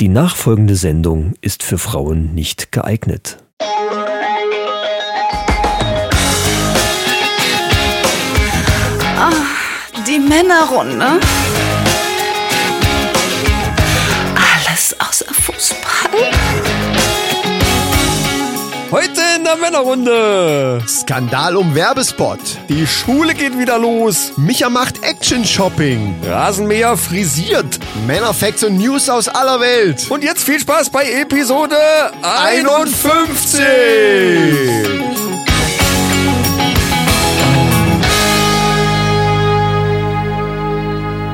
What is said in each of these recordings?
Die nachfolgende Sendung ist für Frauen nicht geeignet. Die Männerrunde. Heute in der Männerrunde. Skandal um Werbespot. Die Schule geht wieder los. Micha macht Action-Shopping. Rasenmäher frisiert. Männerfacts und News aus aller Welt. Und jetzt viel Spaß bei Episode 51.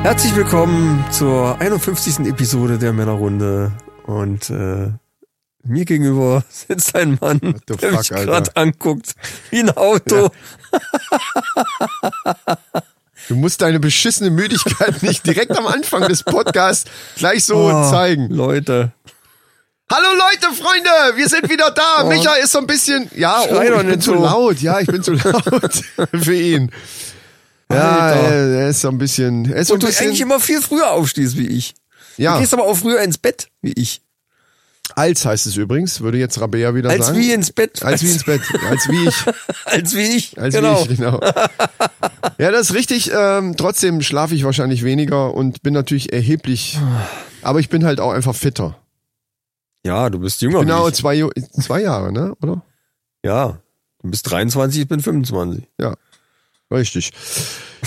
Herzlich willkommen zur 51. Episode der Männerrunde. Und äh, mir gegenüber sitzt ein Mann, the der fuck, mich gerade anguckt wie ein Auto. Du musst deine beschissene Müdigkeit nicht direkt am Anfang des Podcasts gleich so Oh, zeigen. Leute. Hallo Leute, Freunde, wir sind wieder da. Micha ist so ein bisschen, ja, oh, ich bin zu so. laut. Ja, ich bin zu laut für ihn. Ja, er, er ist so ein bisschen, er ist so ein Und du bisschen, eigentlich immer viel früher aufstehst wie ich. ja, Du gehst aber auch früher ins Bett wie ich. Als heißt es übrigens, würde jetzt Rabea wieder Als sagen. wie ins Bett. als wie ins Bett, als wie ich. Als wie ich. Als genau. wie ich, genau. ja, das ist richtig. Ähm, trotzdem schlafe ich wahrscheinlich weniger und bin natürlich erheblich, aber ich bin halt auch einfach fitter. Ja, du bist jünger Genau, zwei, zwei Jahre, ne? Oder? Ja. Du bist 23, ich bin 25. Ja, richtig.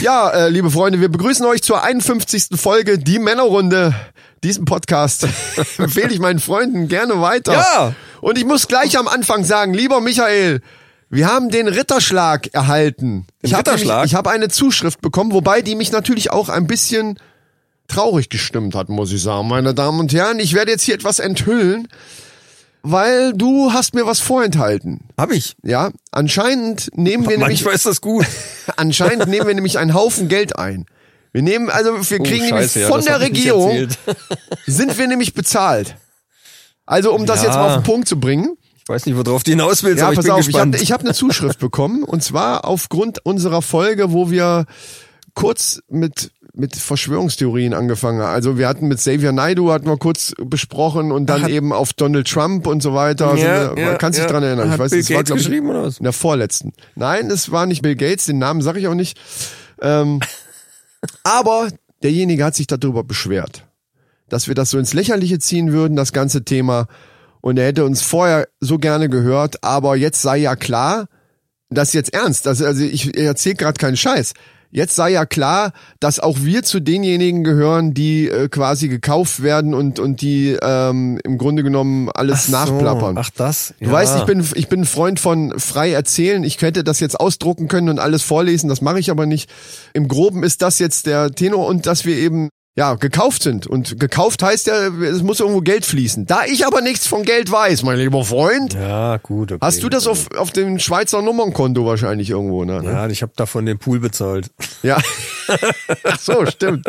Ja, äh, liebe Freunde, wir begrüßen euch zur 51. Folge Die Männerrunde. Diesen Podcast empfehle ich meinen Freunden gerne weiter. Ja. Und ich muss gleich am Anfang sagen, lieber Michael, wir haben den Ritterschlag erhalten. Den ich hab Ritterschlag? Nämlich, ich habe eine Zuschrift bekommen, wobei die mich natürlich auch ein bisschen traurig gestimmt hat, muss ich sagen. Meine Damen und Herren, ich werde jetzt hier etwas enthüllen, weil du hast mir was vorenthalten. Hab ich. Ja, anscheinend nehmen wir nämlich Manchmal ist das gut. Anscheinend nehmen wir nämlich einen Haufen Geld ein. Wir nehmen, also wir kriegen Oh, Scheiße, nämlich ja, von das der ich Regierung, sind wir nämlich bezahlt. Also um das Ja. jetzt mal auf den Punkt zu bringen. Ich weiß nicht, worauf du hinaus willst, Ja, aber ich pass bin auf, ich habe gespannt. ich hab eine Zuschrift bekommen und zwar aufgrund unserer Folge, wo wir kurz mit mit Verschwörungstheorien angefangen haben. Also wir hatten mit Xavier Naidu hatten wir kurz besprochen und dann Hat- eben auf Donald Trump und so weiter. Ja, Sind wir, ja, man kann sich ja. dran erinnern. Hat ich weiß, Bill es war, Gates ich, geschrieben oder was? in der vorletzten. Nein, es war nicht Bill Gates, den Namen sage ich auch nicht. Ähm, aber derjenige hat sich darüber beschwert, dass wir das so ins Lächerliche ziehen würden, das ganze Thema. Und er hätte uns vorher so gerne gehört, aber jetzt sei ja klar, das ist jetzt ernst. Also, also ich erzähle gerade keinen Scheiß. Jetzt sei ja klar, dass auch wir zu denjenigen gehören, die äh, quasi gekauft werden und und die ähm, im Grunde genommen alles so, nachplappern. Ach das. Du weißt, ich bin, ich bin ein Freund von frei erzählen. Ich könnte das jetzt ausdrucken können und alles vorlesen, das mache ich aber nicht. Im Groben ist das jetzt der Tenor und dass wir eben ja gekauft sind. Und gekauft heißt ja, es muss irgendwo Geld fließen. Da ich aber nichts von Geld weiß, mein lieber Freund, Ja, gut. Okay. hast du das auf, auf dem Schweizer Nummernkonto wahrscheinlich irgendwo, ne? Ja, ich habe davon den Pool bezahlt. Ja. Ach so, stimmt.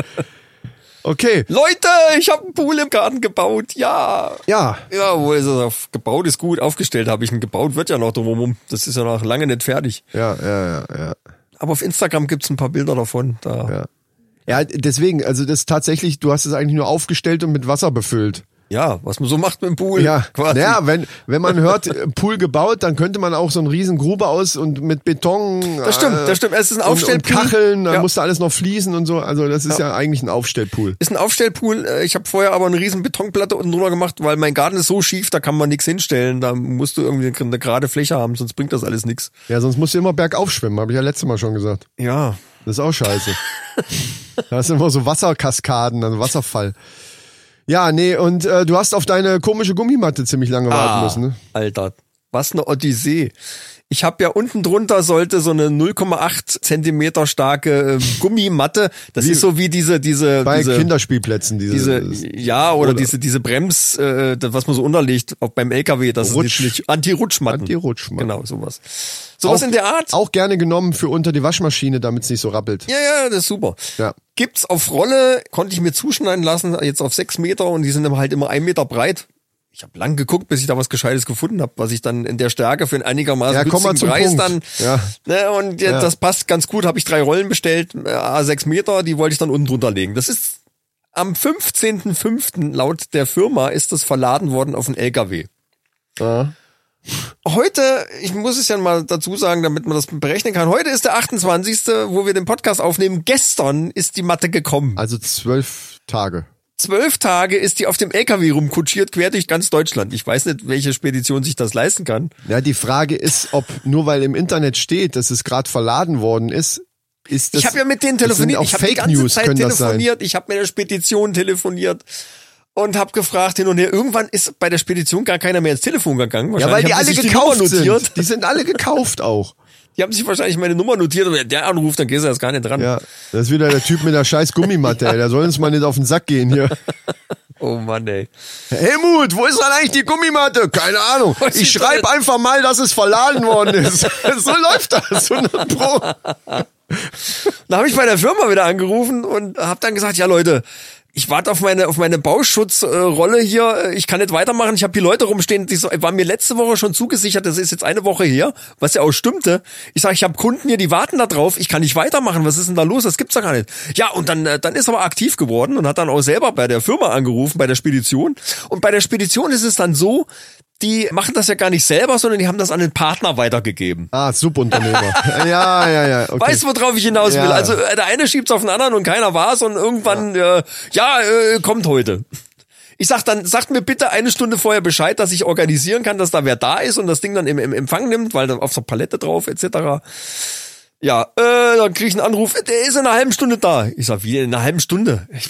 Okay. Leute, ich habe einen Pool im Garten gebaut. Ja. Ja. Ja, wo ist es auf, gebaut ist gut, aufgestellt habe ich ihn gebaut, wird ja noch drumherum. Das ist ja noch lange nicht fertig. Ja, ja, ja, ja. Aber auf Instagram gibt's ein paar Bilder davon. Da. Ja. Ja, deswegen, also das tatsächlich, du hast es eigentlich nur aufgestellt und mit Wasser befüllt. Ja, was man so macht mit dem Pool. Ja, quasi. ja wenn, wenn man hört, äh, Pool gebaut, dann könnte man auch so eine riesen Grube aus und mit Beton. Das stimmt, das stimmt. Es ist ein und, und Aufstellpool. Kacheln, dann Ja. musste alles noch fließen und so. Also das ist ja, eigentlich ein Aufstellpool. Ist ein Aufstellpool. Äh, Ich habe vorher aber eine riesen Betonplatte unten drunter gemacht, weil mein Garten ist so schief, da kann man nichts hinstellen. Da musst du irgendwie eine gerade Fläche haben, sonst bringt das alles nichts. Ja, sonst musst du immer bergauf schwimmen, habe ich ja letztes Mal schon gesagt. Ja. Das ist auch scheiße. da ist immer so Wasserkaskaden, also Wasserfall. Ja, nee, und äh, du hast auf deine komische Gummimatte ziemlich lange warten müssen. Ne? Alter, was eine Odyssee. Ich habe ja unten drunter sollte so eine 0,8 Zentimeter starke äh, Gummimatte. Das Wie- ist so wie diese diese Bei diese, Kinderspielplätzen, diese, diese ja oder, oder- diese diese Brems, äh, was man so unterlegt, auch beim LKW, das Rutsch- ist Anti-Rutschmatten. Anti-Rutschmatten. Genau, sowas. Sowas Auch- in der Art. auch gerne genommen für unter die Waschmaschine, damit es nicht so rappelt. Ja, ja, das ist super. Ja. Gibt's auf Rolle, konnte ich mir zuschneiden lassen, jetzt auf sechs Meter und die sind halt immer ein Meter breit. Ich habe lang geguckt, bis ich da was Gescheites gefunden habe, was ich dann in der Stärke für einen einigermaßen Ja, komm mal günstigen Preis Punkt. dann. Ja. Ne, und ja, Ja. das passt ganz gut. Habe ich drei Rollen bestellt, äh, A6 Meter, die wollte ich dann unten drunter legen. Das ist am 15.05. laut der Firma ist das verladen worden auf einen LKW. Ja. Heute, ich muss es ja mal dazu sagen, damit man das berechnen kann. Heute ist der 28., wo wir den Podcast aufnehmen. Gestern ist die Matte gekommen. Also zwölf Tage. Zwölf Tage ist die auf dem LKW rumkutschiert, quer durch ganz Deutschland. Ich weiß nicht, welche Spedition sich das leisten kann. Ja, die Frage ist, ob nur weil im Internet steht, dass es gerade verladen worden ist, ist das. ich habe ja mit denen telefoniert. Ich habe die ganze News, Zeit telefoniert. Ich habe mit der Spedition telefoniert und habe gefragt hin und her. Irgendwann ist bei der Spedition gar keiner mehr ins Telefon gegangen. Ja, weil die alle gekauft die sind. Die sind alle gekauft auch. Die haben sich wahrscheinlich meine Nummer notiert und wenn der anruft, dann gehst du erst gar nicht dran. Ja, das ist wieder der Typ mit der scheiß Gummimatte. ey. Der soll uns mal nicht auf den Sack gehen hier. Oh Mann, ey. Helmut, wo ist dann eigentlich die Gummimatte? Keine Ahnung. Ich schreibe einfach mal, dass es verladen worden ist. so läuft das. 100 Pro. Da habe ich bei der Firma wieder angerufen und habe dann gesagt, ja Leute, ich warte auf meine auf meine Bauschutzrolle hier. Ich kann nicht weitermachen. Ich habe hier Leute rumstehen, die so, war mir letzte Woche schon zugesichert. Das ist jetzt eine Woche her, was ja auch stimmte. Ich sage, ich habe Kunden hier, die warten da drauf. Ich kann nicht weitermachen. Was ist denn da los? Das gibt's doch gar nicht. Ja, und dann äh, dann ist er aber aktiv geworden und hat dann auch selber bei der Firma angerufen, bei der Spedition. Und bei der Spedition ist es dann so, die machen das ja gar nicht selber, sondern die haben das an den Partner weitergegeben. Ah, Subunternehmer. Ja, ja, ja. Okay. Weißt du, worauf ich hinaus will? Ja. Also äh, der eine schiebt's auf den anderen und keiner war's und irgendwann, ja, äh, ja äh, kommt heute. Ich sag dann, sagt mir bitte eine Stunde vorher Bescheid, dass ich organisieren kann, dass da wer da ist und das Ding dann im, im Empfang nimmt, weil dann auf der Palette drauf etc. Ja, äh, dann krieg ich einen Anruf, der ist in einer halben Stunde da. Ich sag, wie in einer halben Stunde? Ich,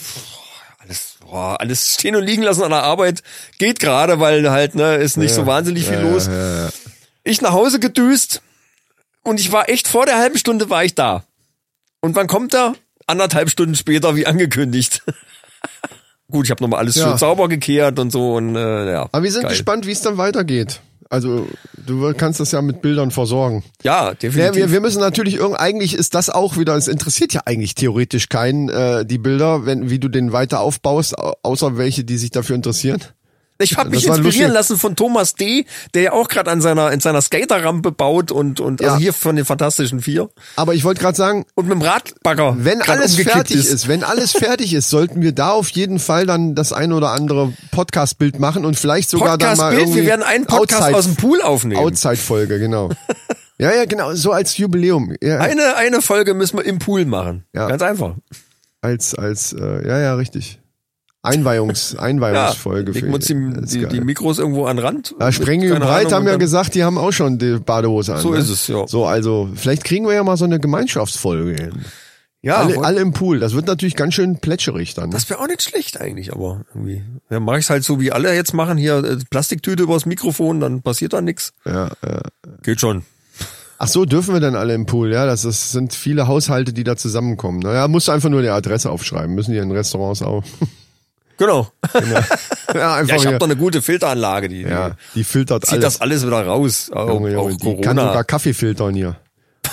boah, alles stehen und liegen lassen an der Arbeit geht gerade, weil halt ne ist nicht so wahnsinnig viel los. Ich nach Hause gedüst und ich war echt vor der halben Stunde war ich da. Und wann kommt er? Anderthalb Stunden später, wie angekündigt. Gut, ich habe nochmal alles Ja. schön sauber gekehrt und so und äh, ja. Aber wir sind geil. gespannt, wie es dann weitergeht. Also, du kannst das ja mit Bildern versorgen. Ja, Ja, definitiv. wir, wir müssen natürlich irgend, eigentlich ist das auch wieder, es interessiert ja eigentlich theoretisch keinen, äh, die Bilder, wenn, wie du den weiter aufbaust, au- außer welche, die sich dafür interessieren. Ich habe mich inspirieren lustig. lassen von Thomas D., der ja auch gerade an seiner in seiner Skaterrampe baut und und Ja. also hier von den Fantastischen Vier Aber ich wollte gerade sagen, und mit dem Radbagger. wenn alles fertig ist. wenn alles fertig ist, sollten wir da auf jeden Fall dann das ein oder andere Podcast-Bild machen und vielleicht sogar dann mal Podcast-Bild, irgendwie wir werden einen Podcast Outside- aus dem Pool aufnehmen. Outside-Folge, genau. ja, ja, genau, so als Jubiläum. Ja, Eine eine Folge müssen wir im Pool machen. Ja. Ganz einfach. als, als, äh, ja, ja, richtig. Einweihungs, Ja, Einweihungsfolge. legen wir uns die, die, die Mikros irgendwo an Rand. Ja, Sprengel und Breit Ahnung, haben ja dann- gesagt, die haben auch schon die Badehose an. So ne? ist es, ja. So, also, vielleicht kriegen wir ja mal so eine Gemeinschaftsfolge hin. Ja, alle, alle im Pool. Das wird natürlich ganz schön plätscherig dann. ne? das wäre auch nicht schlecht eigentlich, aber irgendwie. Ja, mache ich's halt so, wie alle jetzt machen, hier äh, Plastiktüte übers Mikrofon, dann passiert da nix. Ja, ja. Geht schon. Ach so, dürfen wir denn alle im Pool? Ja, das, das sind viele Haushalte, die da zusammenkommen. Naja, musst du einfach nur die Adresse aufschreiben. Müssen die in Restaurants auch. Genau. ja, einfach Ja, ich habe doch eine gute Filteranlage, die, Ja, die filtert zieht alles. das alles wieder raus. Auch, Junge, Junge, auch die kann sogar Corona. Kaffee filtern hier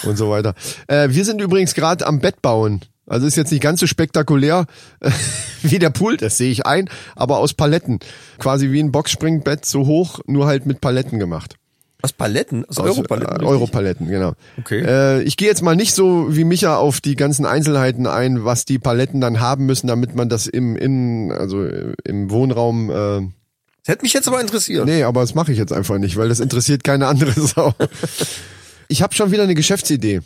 und so weiter. Äh, wir sind übrigens gerade am Bett bauen. Also ist jetzt nicht ganz so spektakulär äh, wie der Pool, das sehe ich ein, aber aus Paletten. Quasi wie ein Boxspringbett, so hoch, nur halt mit Paletten gemacht. Was Paletten? Also Aus, Europaletten. Äh? Europaletten, genau. Okay. Äh, ich gehe jetzt mal nicht so wie Micha auf die ganzen Einzelheiten ein, was die Paletten dann haben müssen, damit man das im Innen, also äh, im Wohnraum äh, Das hätte mich jetzt aber interessiert. Nee, aber das mache ich jetzt einfach nicht, weil das interessiert keine andere Sau. Ich habe schon wieder eine Geschäftsidee,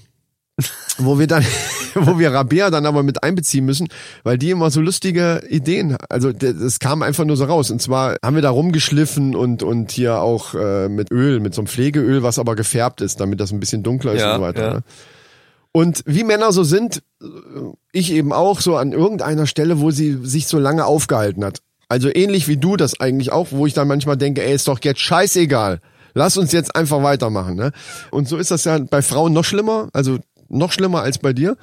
wo wir dann, wo wir Rabea dann aber mit einbeziehen müssen, weil die immer so lustige Ideen, also das kam einfach nur so raus. Und zwar haben wir da rumgeschliffen und und hier auch äh, mit Öl, mit so einem Pflegeöl, was aber gefärbt ist, damit das ein bisschen dunkler ist Ja, und so weiter. ja. Ne? Und wie Männer so sind, äh, ich eben auch so an irgendeiner Stelle, wo sie sich so lange aufgehalten hat. Also ähnlich wie du das eigentlich auch, wo ich dann manchmal denke, ey, ist doch jetzt scheißegal. Lass uns jetzt einfach weitermachen. Ne? Und so ist das ja bei Frauen noch schlimmer, also noch schlimmer als bei dir.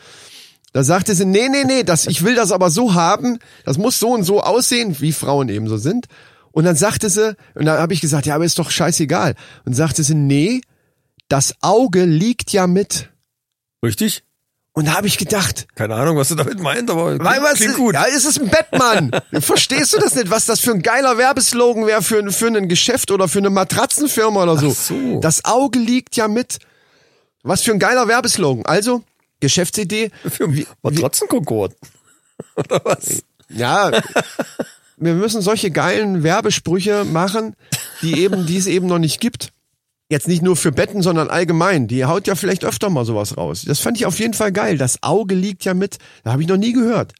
Da sagte sie, nee, nee, nee, das, ich will das aber so haben, das muss so und so aussehen, wie Frauen eben so sind. Und dann sagte sie, und dann habe ich gesagt, ja, aber ist doch scheißegal. Und sagte sie, nee, das Auge liegt ja mit. Richtig? Und da habe ich gedacht, Keine Ahnung, was du damit meinst, aber weil was klingt ist, gut. Ja, ist es ein Batman? Verstehst du das nicht, was das für ein geiler Werbeslogan wäre für, ein- für ein Geschäft oder für eine Matratzenfirma oder so? Ach so. Das Auge liegt ja mit. Was für ein geiler Werbeslogan. Also, Geschäftsidee. Für Matratzenkonkord. Oder was? Ja, wir müssen solche geilen Werbesprüche machen, die eben, die es eben noch nicht gibt. Jetzt nicht nur für Betten, sondern allgemein. Die haut ja vielleicht öfter mal sowas raus. Das fand ich auf jeden Fall geil. Das Auge liegt ja mit. Da habe ich noch nie gehört.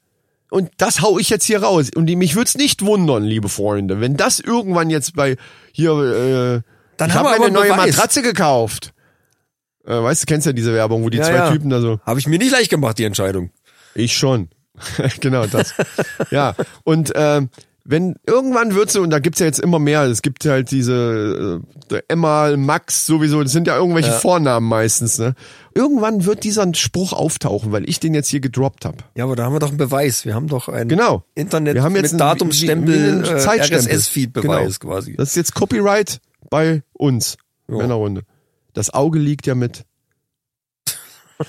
Und das hau ich jetzt hier raus. Und die, mich würd's nicht wundern, liebe Freunde, wenn das irgendwann jetzt bei hier, äh, Dann ich haben habe wir mir eine neue. Matratze gekauft. Äh, weißt du, kennst ja diese Werbung, wo die Ja, zwei ja. Typen da so. Habe ich mir nicht leicht gemacht, die Entscheidung. Ich schon. genau das. ja. Und ähm, wenn irgendwann wird so, und da gibt's ja jetzt immer mehr, es gibt halt diese äh, Emma, Max sowieso, das sind ja irgendwelche Vornamen meistens, ne? Irgendwann wird dieser Spruch auftauchen, weil ich den jetzt hier gedroppt habe. Ja, aber da haben wir doch einen Beweis. Wir haben doch ein Genau. Internet Wir haben jetzt mit einen- Datumsstempel, äh. RSS-Feed-Beweis Genau. quasi. Das ist jetzt Copyright bei uns, Ja. Männerrunde. Das Auge liegt ja mit.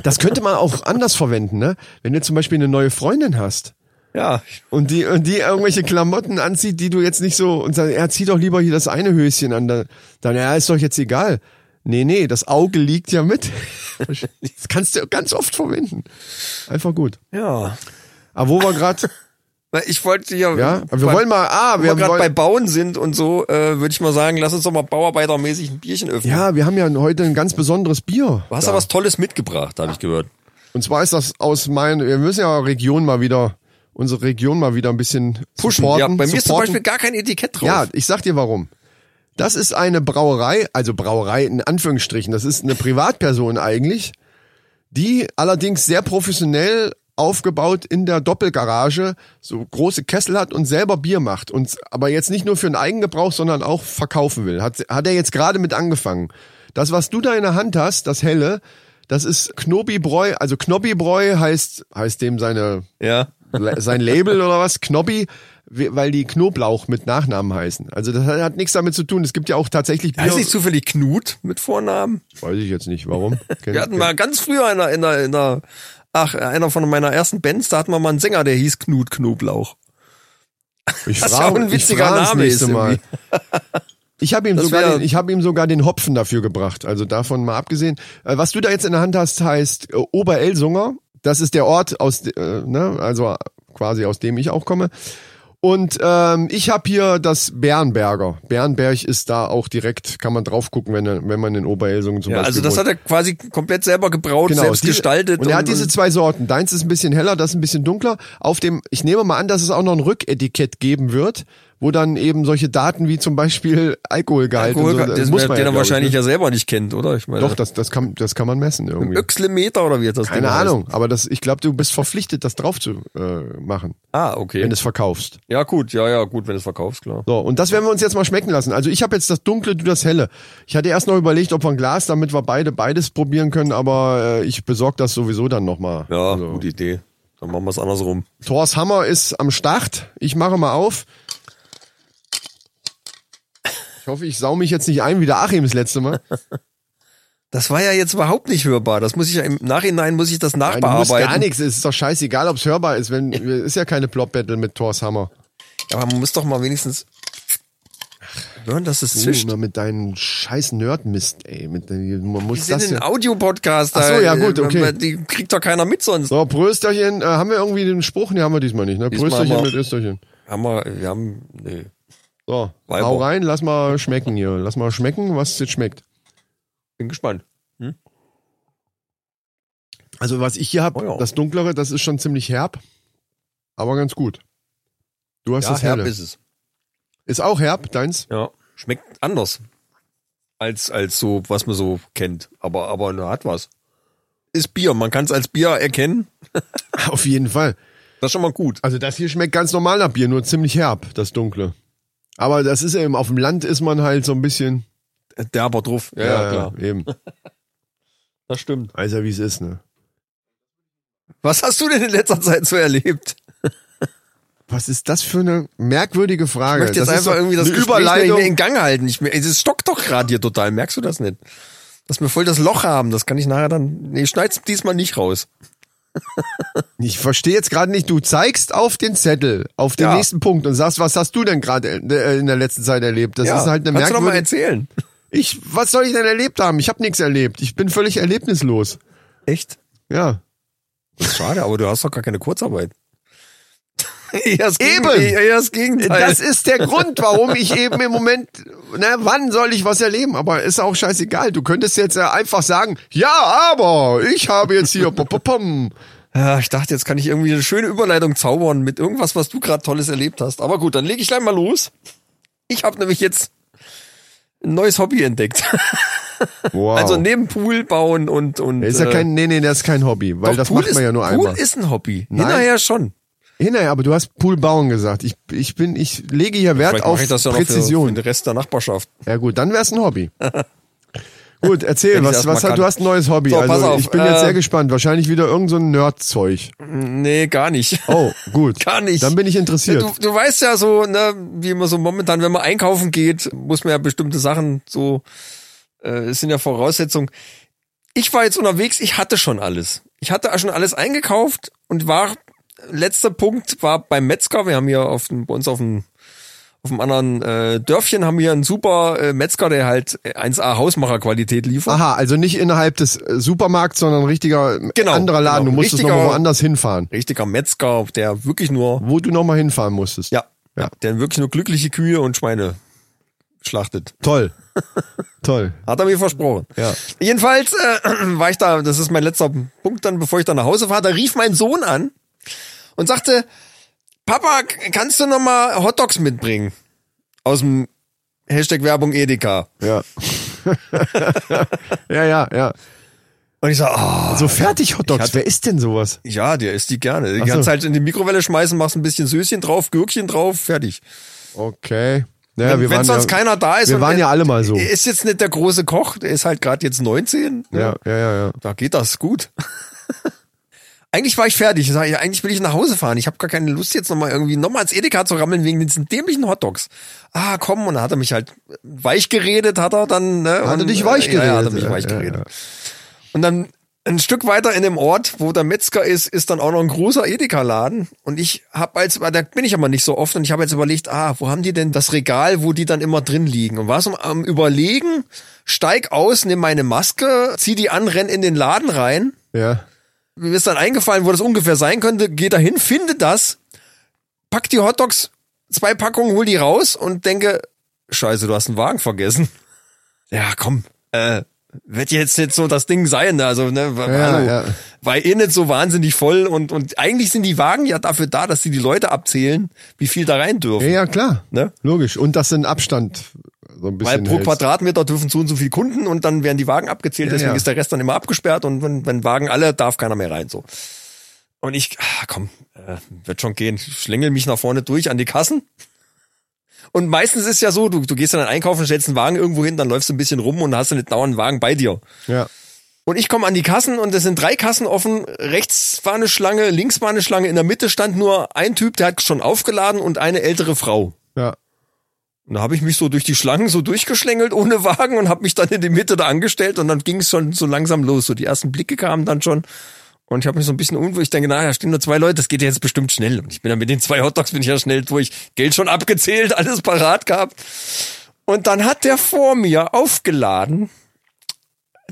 Das könnte man auch anders verwenden, ne? Wenn du zum Beispiel eine neue Freundin hast, Ja, und die, und die irgendwelche Klamotten anzieht, die du jetzt nicht so, und sagt, er zieht doch lieber hier das eine Höschen an, dann, dann ja, ist doch jetzt egal. Nee, nee, das Auge liegt ja mit. Das kannst du ganz oft verwenden. Einfach gut. ja. Aber wo wir gerade, Ich wollte ja, ja, wir bei- wollen mal, ah, wir wir gerade bei Bauen sind und so, äh, würde ich mal sagen, lass uns doch mal bauarbeitermäßig ein Bierchen öffnen. ja, wir haben ja heute ein ganz besonderes Bier. Du hast da. ja was Tolles mitgebracht, habe ich gehört. Und zwar ist das aus meinen, wir müssen ja Region mal wieder, unsere Region mal wieder ein bisschen Pushen. supporten. ja, bei mir ist zum supporten. Beispiel gar kein Etikett drauf. Ja, ich sag dir warum. Das ist eine Brauerei, also Brauerei in Anführungsstrichen, das ist eine Privatperson eigentlich, die allerdings sehr professionell aufgebaut in der Doppelgarage so große Kessel hat und selber Bier macht und aber jetzt nicht nur für den Eigengebrauch, sondern auch verkaufen will. Hat, hat er jetzt gerade mit angefangen. Das, was du da in der Hand hast, das helle, das ist Knobibräu, also Knobbibräu heißt, heißt dem seine ja. Sein Label oder was, Knobby, we- weil die Knoblauch mit Nachnamen heißen. Also das hat, hat nichts damit zu tun. Es gibt ja auch tatsächlich Bier. Heißt nicht zufällig Knut mit Vornamen? Weiß ich jetzt nicht, warum. Wir hatten mal ganz früher in einer, in einer, in einer ach, einer von meiner ersten Bands, da hatten wir mal einen Sänger, der hieß Knut Knoblauch. ich was frage, ja auch ein witziger das Name ist Mal. Ich habe ihm Das sogar, den, ich habe ihm sogar den Hopfen dafür gebracht. Also davon mal abgesehen. Äh, Was du da jetzt in der Hand hast, heißt äh, Oberelsunger. Das ist der Ort aus, äh, ne, also quasi aus dem ich auch komme. Und ähm, ich habe hier das Bernberger. Bernberg ist da auch direkt, kann man drauf gucken, wenn, wenn man in Oberelsungen zum Ja, Beispiel also das wohnt. hat er quasi komplett selber gebraut, selbst diese- gestaltet. Und er hat diese zwei Sorten. Deins ist ein bisschen heller, das ist ein bisschen dunkler. Auf dem, ich nehme mal an, dass es auch noch ein Rücketikett geben wird, wo dann eben solche Daten wie zum Beispiel Alkoholgehalt Alkohol, und so, das, muss den man er ja, ich, wahrscheinlich ne? ja selber nicht kennt, oder? Ich meine, Doch, das, das kann, das kann man messen irgendwie. Öxlemeter oder wie hat das Keine Ding heißt? Ahnung, aber das, ich glaube, du bist verpflichtet, das drauf zu äh, machen, Ah, okay. wenn du es verkaufst. ja, gut, ja, ja, gut, wenn du es verkaufst, klar. So, und das werden wir uns jetzt mal schmecken lassen. Also ich habe jetzt das Dunkle, du das Helle. Ich hatte erst noch überlegt, ob wir ein Glas, damit wir beide beides probieren können, aber äh, ich besorge das sowieso dann nochmal. Ja, also. gute Idee. Dann machen wir es andersrum. Thors Hammer ist am Start. Ich mache mal auf. Ich hoffe, ich sau mich jetzt nicht ein wie der Achim das letzte Mal. Das war ja jetzt überhaupt nicht hörbar. Das muss ich ja im Nachhinein muss ich das Nein, nachbearbeiten. gar nichts. Es ist doch scheißegal, ob es hörbar ist. Wenn ist ja keine Plop-Battle mit Thors Hammer. Aber man muss doch mal wenigstens hören, dass es zischt. immer mit deinen scheiß Nerdmist, ey. Mit, man Wir muss sind das ein ja. Audiopodcast. Ach so, da, ja, gut, äh, okay. Die kriegt doch keiner mit sonst. So, Prösterchen. Äh, haben wir irgendwie den Spruch? Nee, haben wir diesmal nicht. Ne? Prösterchen mit Österchen. Haben wir, wir haben, nee. So, Weiber. hau rein, lass mal schmecken hier. Lass mal schmecken, was jetzt schmeckt. Bin gespannt. Also was ich hier habe, Oh ja. das Dunklere, das ist schon ziemlich herb, aber ganz gut. Du hast Ja, das herb helle. ist es. Ist auch herb, deins? Ja. Schmeckt anders. Als, als so, was man so kennt. Aber, aber hat was. Ist Bier. Man kann es als Bier erkennen. Auf jeden Fall. Das ist schon mal gut. Also das hier schmeckt ganz normal nach Bier, nur ziemlich herb, das Dunkle. Aber das ist eben, auf dem Land ist man halt so ein bisschen. Derber drauf. Ja, ja, klar. Eben. Das stimmt. Weiß ja, wie es ist, ne? Was hast du denn in letzter Zeit so erlebt? Was ist das für eine merkwürdige Frage? Ich möchte jetzt das einfach irgendwie das Überleitung. in Gang halten. Ich, es stockt doch gerade hier total. Merkst du das nicht? Dass wir voll das Loch haben, das kann ich nachher dann. Nee, ich schneid's diesmal nicht raus. Ich verstehe jetzt gerade nicht, du zeigst auf den Zettel, auf den Ja. nächsten Punkt und sagst, was hast du denn gerade äh, in der letzten Zeit erlebt? Das Ja, ist halt eine kannst du doch mal erzählen. Ich, was soll ich denn erlebt haben? Ich habe nichts erlebt. Ich bin völlig erlebnislos. Echt? Ja. Schade, aber du hast doch gar keine Kurzarbeit. Eben. Eher das Gegenteil. Das ist der Grund, warum ich eben im Moment, na, wann soll ich was erleben? Aber ist auch scheißegal. Du könntest jetzt ja einfach sagen, ja, aber ich habe jetzt hier, pom, pom, pom. Ja, ich dachte, jetzt kann ich irgendwie eine schöne Überleitung zaubern mit irgendwas, was du gerade Tolles erlebt hast. Aber gut, dann lege ich gleich mal los. Ich habe nämlich jetzt ein neues Hobby entdeckt. Wow. Also neben Pool bauen und und ist ja äh, kein, nee, nee, das ist kein Hobby, weil doch, das Pool macht man ist, ja nur Pool einmal. ist ein Hobby. Nein. Hinterher schon. Hinterher, aber du hast Pool bauen gesagt. Ich, ich bin, ich lege hier Wert Vielleicht auf ich das ja noch für, für Präzision. den Rest der Nachbarschaft. Ja gut, dann wär's ein Hobby. Gut, erzähl, was, was hat, du hast ein neues Hobby. So, also auf, ich bin jetzt äh, sehr gespannt. Wahrscheinlich wieder irgend so ein Nerd-Zeug. Nee, gar nicht. Oh, gut. Gar nicht. Dann bin ich interessiert. Du, du weißt ja so, ne, wie immer so momentan, wenn man einkaufen geht, muss man ja bestimmte Sachen so, äh, es sind ja Voraussetzungen. Ich war jetzt unterwegs, ich hatte schon alles. Ich hatte schon alles eingekauft und war, letzter Punkt war beim Metzger. Wir haben hier auf dem, bei uns auf dem, auf dem anderen äh, Dörfchen haben wir einen super äh, Metzger, der halt 1A Hausmacherqualität liefert. Aha, also nicht innerhalb des äh, Supermarkts, sondern ein richtiger äh, Genau, anderer Laden. genau. Du musstest Richtiger- noch woanders hinfahren. Richtiger Metzger, der wirklich nur, Wo du noch mal hinfahren musstest. ja, Ja. ja, der wirklich nur glückliche Kühe und Schweine schlachtet. Toll. Toll. Hat er mir versprochen. Ja. Jedenfalls äh, war ich da, das ist mein letzter Punkt dann, bevor ich dann nach Hause fahre, da rief mein Sohn an und sagte, Papa, kannst du noch mal Hotdogs mitbringen? Aus dem Hashtag Werbung Edeka. Ja. ja, ja, ja. Und ich sag, oh, So fertig Hotdogs. hatte- Wer isst denn sowas? ja, der isst die gerne. Die Ach so. kannst halt in die Mikrowelle schmeißen, machst ein bisschen Söschen drauf, Gürkchen drauf, fertig. Okay. Naja, wenn wir wenn waren sonst ja, keiner da ist. wir waren ja alle mal so. Er ist jetzt nicht der große Koch, der ist halt gerade jetzt 19. ne? Ja, ja, ja, ja. Da geht das gut. eigentlich war ich fertig. Ich sag, ja, eigentlich will ich nach Hause fahren. Ich habe gar keine Lust jetzt nochmal irgendwie nochmal ins Edeka zu rammeln wegen diesen dämlichen Hotdogs. Ah, komm, und dann hat er mich halt weich geredet, hat er dann. Ne, Hat er dich weich äh, Ja, ja, hat er geredet? mich weich geredet. ja. Und dann ein Stück weiter in dem Ort, wo der Metzger ist, ist dann auch noch ein großer Edeka-Laden. Und ich habe als, da bin ich aber nicht so oft, und ich habe jetzt überlegt, ah, wo haben die denn das Regal, wo die dann immer drin liegen? Und war so am Überlegen, steig aus, nimm meine Maske, zieh die an, renn in den Laden rein. Ja. Mir ist dann eingefallen, wo das ungefähr sein könnte, geh dahin, finde das, pack die Hotdogs, zwei Packungen, hol die raus und denke, scheiße, du hast einen Wagen vergessen. Ja, komm, äh, wird jetzt jetzt so das Ding sein, also ne, Ja, hallo, ja. war eh nicht so wahnsinnig voll und und eigentlich sind die Wagen ja dafür da, dass sie die Leute abzählen, wie viel da rein Ja, dürfen. ja, klar. Ne? Logisch. Und dass du einen Abstand so ein Weil bisschen pro hältst. Quadratmeter dürfen so und so viele Kunden und dann werden die Wagen abgezählt, Ja, deswegen ja. ist der Rest dann immer abgesperrt und wenn, wenn Wagen alle, darf keiner mehr rein. so. Und ich, ah, komm, äh, wird schon gehen. Ich schlängel mich nach vorne durch an die Kassen. Und meistens ist ja so, du, du gehst dann einkaufen, stellst einen Wagen irgendwo hin, dann läufst du ein bisschen rum und hast dann nicht dauernd einen Wagen bei dir. Ja. Und ich komme an die Kassen und es sind drei Kassen offen. Rechts war eine Schlange, links war eine Schlange, in der Mitte stand nur ein Typ, der hat schon aufgeladen und eine ältere Frau. Ja. Und da habe ich mich so durch die Schlangen so durchgeschlängelt ohne Wagen und habe mich dann in die Mitte da angestellt und dann ging es schon so langsam los. So die ersten Blicke kamen dann schon und ich habe mich so ein bisschen unwohl. Ich denke, na, da stehen nur zwei Leute, das geht ja jetzt bestimmt schnell. Und ich bin dann mit den zwei Hotdogs bin ich ja schnell durch, Geld schon abgezählt, alles parat gehabt. Und dann hat der vor mir aufgeladen.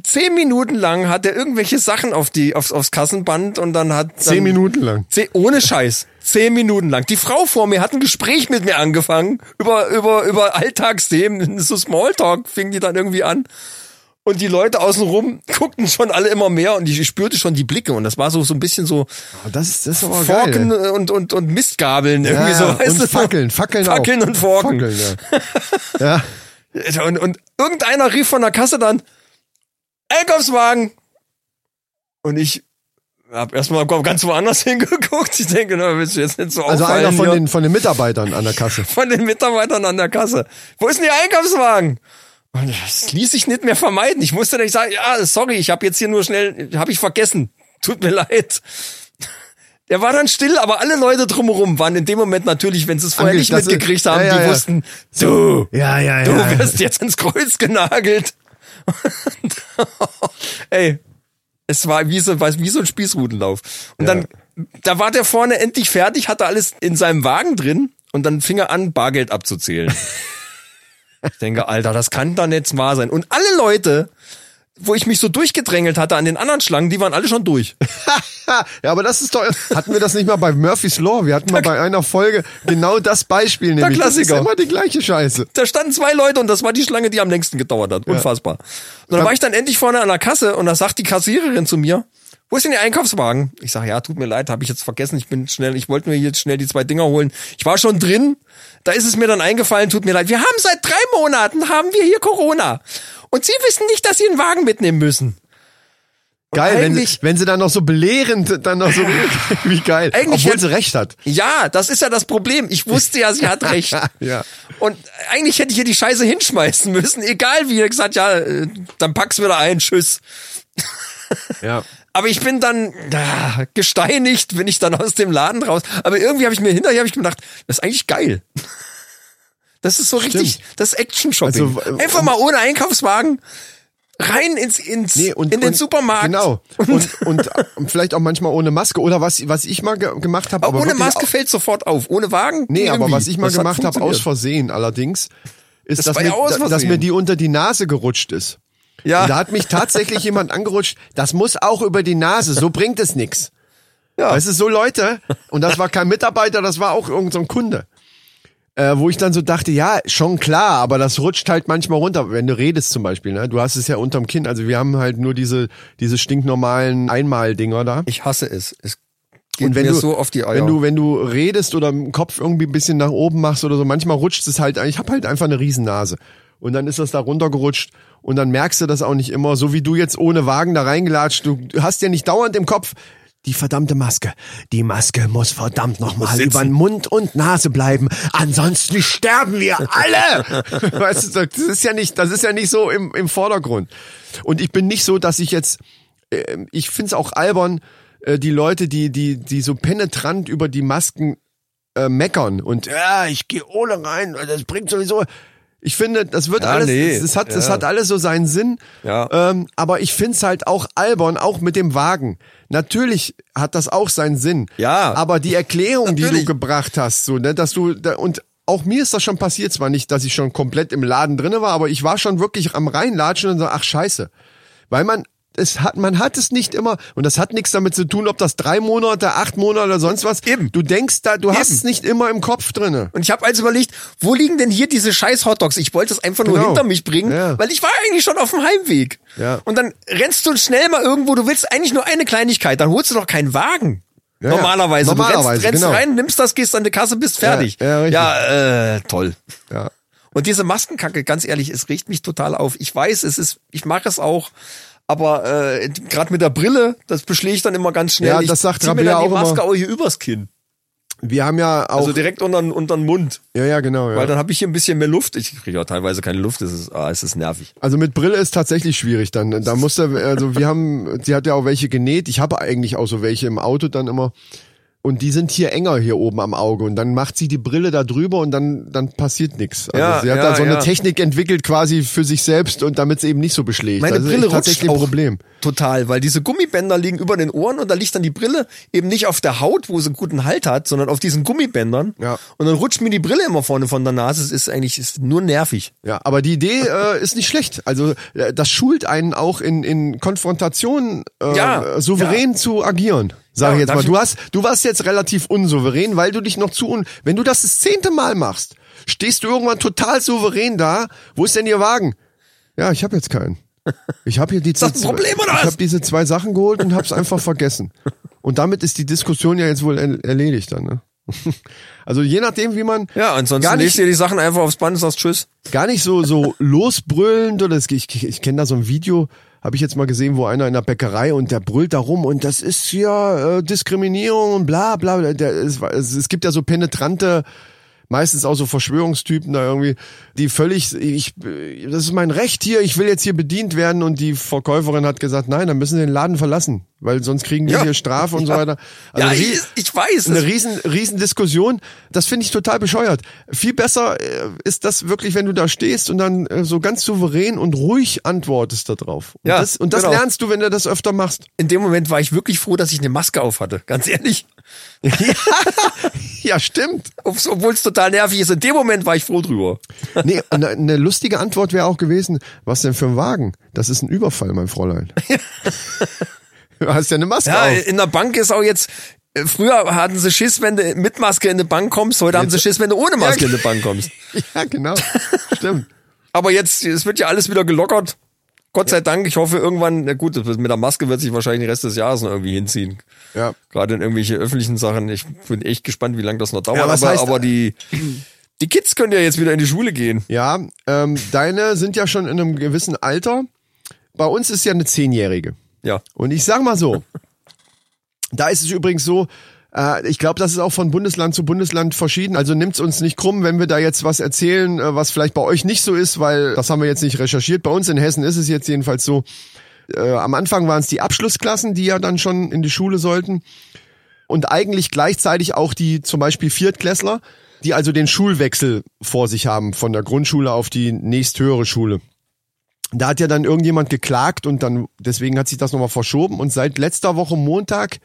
Zehn Minuten lang hat er irgendwelche Sachen auf die aufs, aufs Kassenband und dann hat Zehn dann, Minuten lang. Zehn, ohne Scheiß. Zehn Minuten lang. Die Frau vor mir hat ein Gespräch mit mir angefangen über, über, über Alltagsthemen. So Smalltalk fing die dann irgendwie an. Und die Leute außenrum guckten schon alle immer mehr und ich spürte schon die Blicke und das war so, so ein bisschen so Ah, Das ist, das ist aber Forken geil. und, und, und Mistgabeln. Ja, Irgendwie so, ja. weißt und du? Fackeln, Fackeln auch. Fackeln und Forken. Fackeln, ja. ja. Und, und irgendeiner rief von der Kasse dann, Einkaufswagen! Und ich hab erstmal ganz woanders hingeguckt. Ich denke, na, willst du jetzt nicht so Also einer von hier? den, von den Mitarbeitern an der Kasse. von den Mitarbeitern an der Kasse. Wo ist denn der Einkaufswagen? Und das ließ sich nicht mehr vermeiden. Ich musste nicht sagen, ja, sorry, ich habe jetzt hier nur schnell, habe ich vergessen. Tut mir leid. Der war dann still, aber alle Leute drumherum waren in dem Moment natürlich, wenn sie es vorher Ange- nicht mitgekriegt haben, ja, ja, die ja. wussten, du, Ja, ja, du ja. wirst jetzt ins Kreuz genagelt. Ey, Es war wie so, wie so ein Spießrutenlauf. Und dann, da war der vorne endlich fertig, hatte alles in seinem Wagen drin und dann fing er an, Bargeld abzuzählen. ich denke, Alter, das kann doch nicht wahr sein. Und alle Leute, wo ich mich so durchgedrängelt hatte an den anderen Schlangen, die waren alle schon durch. ja, aber das ist doch, hatten wir das nicht mal bei Murphy's Law? Wir hatten mal bei einer Folge genau das Beispiel, nämlich. Das ist Klassiker. immer die gleiche Scheiße. Da standen zwei Leute und das war die Schlange, die am längsten gedauert hat. Unfassbar. Und dann war ich dann endlich vorne an der Kasse und da sagt die Kassiererin zu mir, wo ist denn Ihr Einkaufswagen? Ich sage, ja, tut mir leid, habe ich jetzt vergessen. Ich bin schnell, ich wollte mir jetzt schnell die zwei Dinger holen. Ich war schon drin. Da ist es mir dann eingefallen, tut mir leid. Wir haben seit drei Monaten, haben wir hier Corona. Und Sie wissen nicht, dass Sie einen Wagen mitnehmen müssen. Und Geil, wenn, eigentlich- wenn sie dann noch so belehrend, dann noch so, wie geil. Eigentlich Obwohl hätte- sie recht hat. Ja, das ist ja das Problem. Ich wusste ja, sie hat recht. Ja. Und eigentlich hätte ich hier die Scheiße hinschmeißen müssen, egal wie. Er gesagt, ja, äh, dann pack's wieder ein, tschüss. Ja. Aber ich bin dann ah, gesteinigt, bin ich dann aus dem Laden raus. Aber irgendwie habe ich mir hinterher hab ich gedacht, das ist eigentlich geil. Das ist so richtig, das Action-Shopping. Also, Einfach mal ohne Einkaufswagen rein ins, ins Nee, und, in den und, Supermarkt. Genau. Und, und, und vielleicht auch manchmal ohne Maske. Oder was, was ich mal ge gemacht habe. Aber ohne Maske fällt sofort auf. Ohne Wagen? Nee, aber irgendwie. was ich mal Das gemacht habe, aus. Versehen allerdings, ist, Das dass mir, da- dass mir die unter die Nase gerutscht ist. Ja. Und da hat mich tatsächlich jemand angerutscht, das muss auch über die Nase, so bringt es nix. Ja. Weißt du, so Leute, und das war kein Mitarbeiter, das war auch irgendein so ein Kunde. Äh, wo ich dann so dachte, ja, schon klar, aber das rutscht halt manchmal runter, wenn du redest zum Beispiel, ne? Du hast es ja unterm Kinn, also wir haben halt nur diese, diese stinknormalen Einmaldinger da. Ich hasse es. Es geht Und wenn mir du, so auf die Eier. wenn du, wenn du redest oder im Kopf irgendwie ein bisschen nach oben machst oder so, manchmal rutscht es halt, ich habe halt einfach eine Riesennase. Und dann ist das da runtergerutscht und dann merkst du das auch nicht immer, so wie du jetzt ohne Wagen da reingelatscht. Du hast ja nicht dauernd im Kopf, die verdammte Maske. Die Maske muss verdammt nochmal über den Mund und Nase bleiben. Ansonsten sterben wir alle. weißt du, das ist ja nicht, das ist ja nicht so im, im Vordergrund. Und ich bin nicht so, dass ich jetzt, äh, ich find's auch albern, äh, die Leute, die, die, die so penetrant über die Masken äh, meckern und ja, ich gehe ohne rein, das bringt sowieso. Ich finde, das wird Ja, alles, nee, es, es hat, es ja. hat alles so seinen Sinn. Ja. Ähm, aber ich find's halt auch albern, auch mit dem Wagen. Natürlich hat das auch seinen Sinn. Ja. Aber die Erklärung, die du gebracht hast, so, ne, dass du, da, und auch mir ist das schon passiert, zwar nicht, dass ich schon komplett im Laden drinne war, aber ich war schon wirklich am Reinlatschen und so, ach scheiße. Weil man, es hat, man hat es nicht immer, und das hat nichts damit zu tun, ob das drei Monate, acht Monate oder sonst was. Eben. Du denkst da, du hast Eben. es nicht immer im Kopf drinne. Und ich habe also überlegt, wo liegen denn hier diese scheiß Hotdogs? Ich wollte es einfach nur Genau. hinter mich bringen, Ja. weil ich war eigentlich schon auf dem Heimweg. Ja. Und dann rennst du schnell mal irgendwo, du willst eigentlich nur eine Kleinigkeit, dann holst du doch keinen Wagen. Ja, ja. Normalerweise. Du Normalerweise, rennst, rennst genau. rein, nimmst das, gehst an die Kasse, bist fertig. Ja, ja äh, toll. Ja. Und diese Maskenkacke, ganz ehrlich, es regt mich total auf. Ich weiß, es ist, ich mache es auch, aber äh, gerade mit der Brille, das beschläge ich dann immer ganz schnell. Ja, ich das sagt zieh mir dann die auch Maske immer. auch hier übers Kinn. Wir haben ja auch, Also direkt unter, unter den Mund. ja, ja, genau, ja. Weil dann habe ich hier ein bisschen mehr Luft. Ich kriege ja teilweise keine Luft, es ist, ah, es ist nervig. Also mit Brille ist tatsächlich schwierig dann. Da musste, also wir haben, sie hat ja auch welche genäht. Ich habe eigentlich auch so welche im Auto dann immer. Und die sind hier enger hier oben am Auge. Und dann macht sie die Brille da drüber und dann, dann passiert nichts. Also Ja, sie hat ja, da so eine ja. Technik entwickelt quasi für sich selbst und damit es eben nicht so beschlägt. Meine ist Brille echt tatsächlich rutscht ein Problem. total, weil diese Gummibänder liegen über den Ohren und da liegt dann die Brille eben nicht auf der Haut, wo sie einen guten Halt hat, sondern auf diesen Gummibändern. Ja. Und dann rutscht mir die Brille immer vorne von der Nase. Es ist eigentlich ist nur nervig. Ja, aber die Idee äh, ist nicht schlecht. Also äh, das schult einen auch in, in Konfrontation äh, souverän zu agieren. Sag Ja, ich jetzt mal. ich- Du hast, du warst jetzt relativ unsouverän, weil du dich noch zu un. Wenn du das das zehnte Mal machst, stehst du irgendwann total souverän da. Wo ist denn Ihr Wagen? Ja, ich habe jetzt keinen. Ich habe hier die zwei- Problem, oder Ich was? habe diese zwei Sachen geholt und hab's einfach vergessen. Und damit ist die Diskussion ja jetzt wohl er erledigt dann. Ne? Also je nachdem, wie man Ja, ansonsten gar nicht legst du dir die Sachen einfach aufs Band und sagst Tschüss. gar nicht so so losbrüllend oder das, ich, ich kenne da so ein Video, habe ich jetzt mal gesehen, wo einer in der Bäckerei und der brüllt da rum und das ist hier äh, Diskriminierung und bla bla. bla. Der, es, es, es gibt ja so penetrante, meistens auch so Verschwörungstypen da irgendwie, die völlig, ich, das ist mein Recht hier, ich will jetzt hier bedient werden und die Verkäuferin hat gesagt, nein, dann müssen Sie den Laden verlassen, weil sonst kriegen die Ja. hier Strafe und so Ja. weiter. Also ja, ich, ich weiß. eine riesen, riesen Diskussion. Das finde ich total bescheuert. Viel besser äh, ist das wirklich, wenn du da stehst und dann äh, so ganz souverän und ruhig antwortest da drauf. Und Ja, das, und das genau. lernst du, wenn du das öfter machst. In dem Moment war ich wirklich froh, dass ich eine Maske auf hatte. Ganz ehrlich. Ja, stimmt. Obwohl es total nervig ist. In dem Moment war ich froh drüber. Nee, eine, eine lustige Antwort wäre auch gewesen, was denn für ein Wagen? Das ist ein Überfall, mein Fräulein. du hast ja eine Maske Ja, auf. in der Bank ist auch jetzt. äh, Früher hatten sie Schiss, wenn du mit Maske in die Bank kommst. Heute haben sie Schiss, wenn du ohne Maske in die Bank kommst. Ja, genau. Stimmt. Aber jetzt, es wird ja alles wieder gelockert. Gott sei Dank. Ich hoffe irgendwann, na gut, mit der Maske wird sich wahrscheinlich den Rest des Jahres noch irgendwie hinziehen. Ja. Gerade in irgendwelche öffentlichen Sachen. Ich bin echt gespannt, wie lange das noch dauert. Ja, aber, aber die, die Kids können ja jetzt wieder in die Schule gehen. Ja, ähm, deine sind ja schon in einem gewissen Alter. Bei uns ist ja eine Zehnjährige. Ja. Und ich sag mal so, da ist es übrigens so, äh, ich glaube, das ist auch von Bundesland zu Bundesland verschieden. Also nimmt's uns nicht krumm, wenn wir da jetzt was erzählen, äh, was vielleicht bei euch nicht so ist, weil das haben wir jetzt nicht recherchiert. Bei uns in Hessen ist es jetzt jedenfalls so. Äh, am Anfang waren es die Abschlussklassen, die ja dann schon in die Schule sollten. Und eigentlich gleichzeitig auch die zum Beispiel Viertklässler, die also den Schulwechsel vor sich haben von der Grundschule auf die nächsthöhere Schule. Da hat ja dann irgendjemand geklagt und dann, deswegen hat sich das nochmal verschoben. Und seit letzter Woche Montag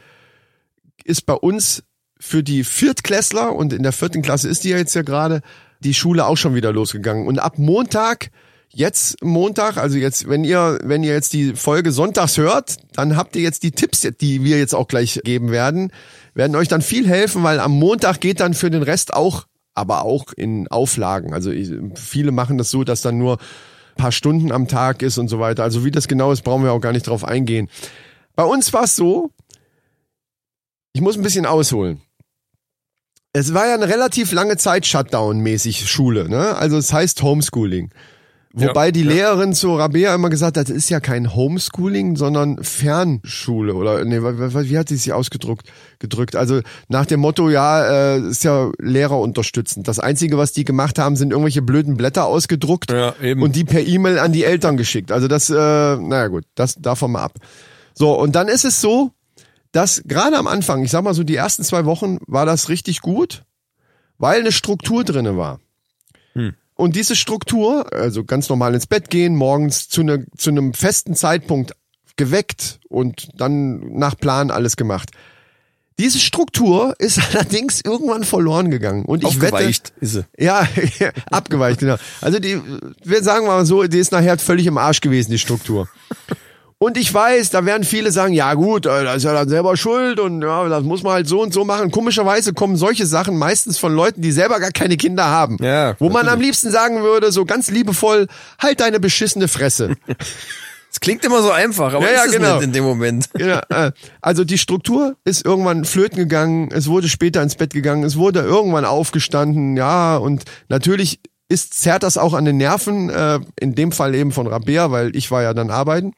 ist bei uns für die Viertklässler, und in der vierten Klasse ist die ja jetzt ja gerade, die Schule auch schon wieder losgegangen. Und ab Montag, jetzt Montag, also jetzt, wenn ihr, wenn ihr jetzt die Folge sonntags hört, dann habt ihr jetzt die Tipps, die wir jetzt auch gleich geben werden, werden euch dann viel helfen, weil am Montag geht dann für den Rest auch, aber auch in Auflagen. Also viele machen das so, dass dann nur paar Stunden am Tag ist und so weiter. Also wie das genau ist, brauchen wir auch gar nicht drauf eingehen. Bei uns war es so, ich muss ein bisschen ausholen. Es war ja eine relativ lange Zeit Shutdown-mäßig Schule, ne? Also es heißt Homeschooling. Wobei Ja, die ja. Lehrerin zu Rabea immer gesagt hat, das ist ja kein Homeschooling, sondern Fernschule oder nee, wie hat sie sich ausgedrückt gedrückt? Also nach dem Motto, ja, äh, ist ja Lehrer unterstützend. Das einzige, was die gemacht haben, sind irgendwelche blöden Blätter ausgedruckt Ja, eben. und die per E-Mail an die Eltern geschickt. Also das, äh, naja gut, das davon mal ab. So, und dann ist es so, dass gerade am Anfang, ich sag mal so die ersten zwei Wochen, war das richtig gut, weil eine Struktur drinne war. Und diese Struktur, also ganz normal ins Bett gehen, morgens zu, ne, zu einem festen Zeitpunkt geweckt und dann nach Plan alles gemacht. Diese Struktur ist allerdings irgendwann verloren gegangen. Und ich wette, Aufgeweicht ist sie. ja, abgeweicht, genau. Also die, wir sagen mal so, die ist nachher völlig im Arsch gewesen, die Struktur. Und ich weiß, da werden viele sagen, ja gut, äh, das ist ja dann selber schuld und ja, das muss man halt so und so machen. Komischerweise kommen solche Sachen meistens von Leuten, die selber gar keine Kinder haben. Ja, Wo man natürlich. am liebsten sagen würde, so ganz liebevoll, halt deine beschissene Fresse. Es klingt immer so einfach, aber Ja, ja, ist es genau. nicht in dem Moment. Ja, äh, also die Struktur ist irgendwann flöten gegangen, es wurde später ins Bett gegangen, es wurde irgendwann aufgestanden, ja, und natürlich ist, zerrt das auch an den Nerven, äh, in dem Fall eben von Rabea, weil ich war ja dann arbeiten.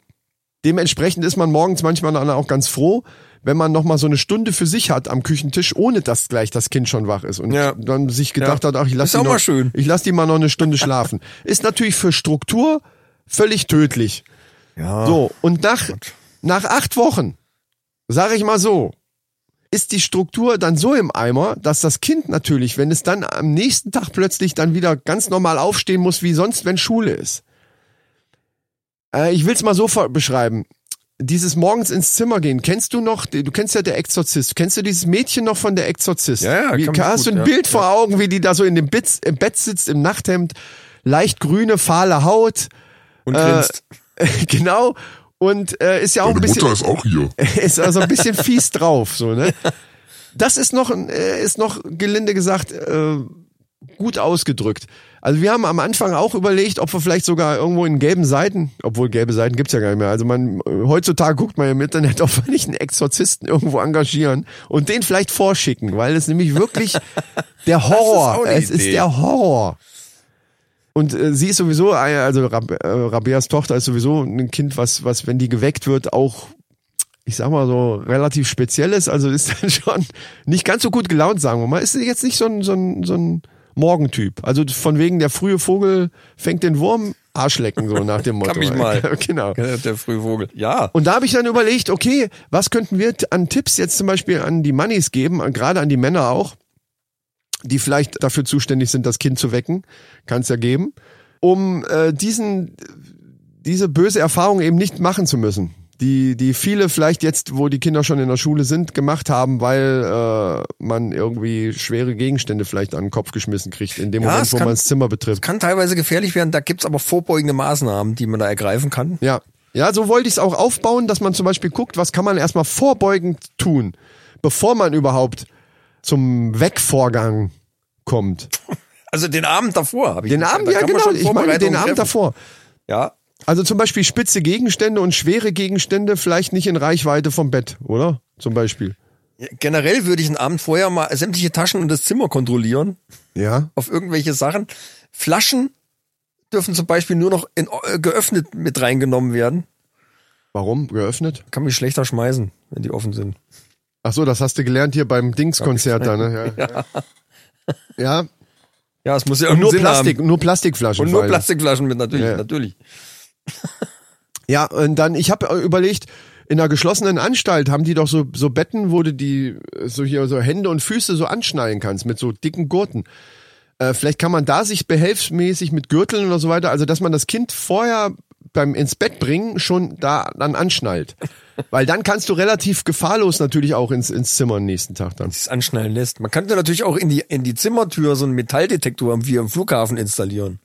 Dementsprechend ist man morgens manchmal dann auch ganz froh, wenn man noch mal so eine Stunde für sich hat am Küchentisch, ohne dass gleich das Kind schon wach ist und Ja. dann sich gedacht Ja. hat, ach, ich lass Ist die noch, ich lass die mal noch eine Stunde schlafen. Ist natürlich für Struktur völlig tödlich. Ja. So, und nach, nach acht Wochen, sage ich mal so, ist die Struktur dann so im Eimer, dass das Kind natürlich, wenn es dann am nächsten Tag plötzlich dann wieder ganz normal aufstehen muss, wie sonst, wenn Schule ist. Äh, ich will es mal so beschreiben. Dieses morgens ins Zimmer gehen, kennst du noch, du kennst ja der Exorzist, kennst du dieses Mädchen noch von der Exorzist? Ja, ja, wie, hast gut, du ein ja. Bild vor Augen, wie die da so in dem Bett, im Bett sitzt, im Nachthemd, leicht grüne, fahle Haut, Und äh, grinst. genau, und äh, ist ja auch ein Meine bisschen Mutter ist auch hier. ist also ein bisschen fies drauf, so, ne? Das ist noch, ein- äh, ist noch gelinde gesagt, äh, gut ausgedrückt. Also wir haben am Anfang auch überlegt, ob wir vielleicht sogar irgendwo in gelben Seiten, obwohl gelbe Seiten gibt's ja gar nicht mehr. Also man, heutzutage guckt man im Internet, ob wir nicht einen Exorzisten irgendwo engagieren und den vielleicht vorschicken, weil es nämlich wirklich der Horror, eine es ist Idee. der Horror. Und äh, sie ist sowieso, äh, also Rab äh, Rabeas Tochter ist sowieso ein Kind, was, was, wenn die geweckt wird, auch, ich sag mal so, relativ speziell ist. Also ist dann schon nicht ganz so gut gelaunt, sagen wir mal. Ist jetzt nicht so ein, so ein, so ein Morgentyp. Also von wegen der frühe Vogel fängt den Wurm, Arschlecken, so nach dem Motto. Kann mich mal. genau. Der Frühvogel. Ja. Und da habe ich dann überlegt, okay, was könnten wir an Tipps jetzt zum Beispiel an die Mannis geben, gerade an die Männer auch, die vielleicht dafür zuständig sind, das Kind zu wecken, kann es ja geben, um äh, diesen diese böse Erfahrung eben nicht machen zu müssen. Die, die viele vielleicht jetzt, wo die Kinder schon in der Schule sind, gemacht haben, weil äh, man irgendwie schwere Gegenstände vielleicht an den Kopf geschmissen kriegt, in dem Ja, Moment, es wo kann- man das Zimmer betrifft. Kann teilweise gefährlich werden. Da gibt's aber vorbeugende Maßnahmen, die man da ergreifen kann. Ja. Ja, so wollte ich es auch aufbauen, dass man zum Beispiel guckt, was kann man erstmal vorbeugend tun, bevor man überhaupt zum Wegvorgang kommt. Also den Abend davor habe ich. Den Abend, ja genau, ich meine den Vorbereitungen Abend treffen. davor. Ja. Also zum Beispiel spitze Gegenstände und schwere Gegenstände vielleicht nicht in Reichweite vom Bett, oder? Zum Beispiel. Generell würde ich einen Abend vorher mal sämtliche Taschen und das Zimmer kontrollieren Ja. auf irgendwelche Sachen. Flaschen dürfen zum Beispiel nur noch in, äh, geöffnet mit reingenommen werden. Warum? Geöffnet? Kann mich schlechter schmeißen, wenn die offen sind. Ach so, das hast du gelernt hier beim Dingskonzert da, ne? Ja. ja. ja. Ja, es muss ja Und nur Sinn Plastik, haben. nur Plastikflaschen. Und nur Plastikflaschen mit, natürlich, Ja. natürlich. Ja, und dann, ich habe überlegt, in einer geschlossenen Anstalt haben die doch so, so Betten, wo du die äh, so hier so Hände und Füße so anschnallen kannst mit so dicken Gurten. Äh, vielleicht kann man da sich behelfsmäßig mit Gürteln oder so weiter, also dass man das Kind vorher beim ins Bett bringen schon da dann anschnallt. Weil dann kannst du relativ gefahrlos natürlich auch ins, ins Zimmer am nächsten Tag dann. Es anschnallen lässt. Man könnte natürlich auch in die, in die Zimmertür so einen Metalldetektor wie am Flughafen installieren.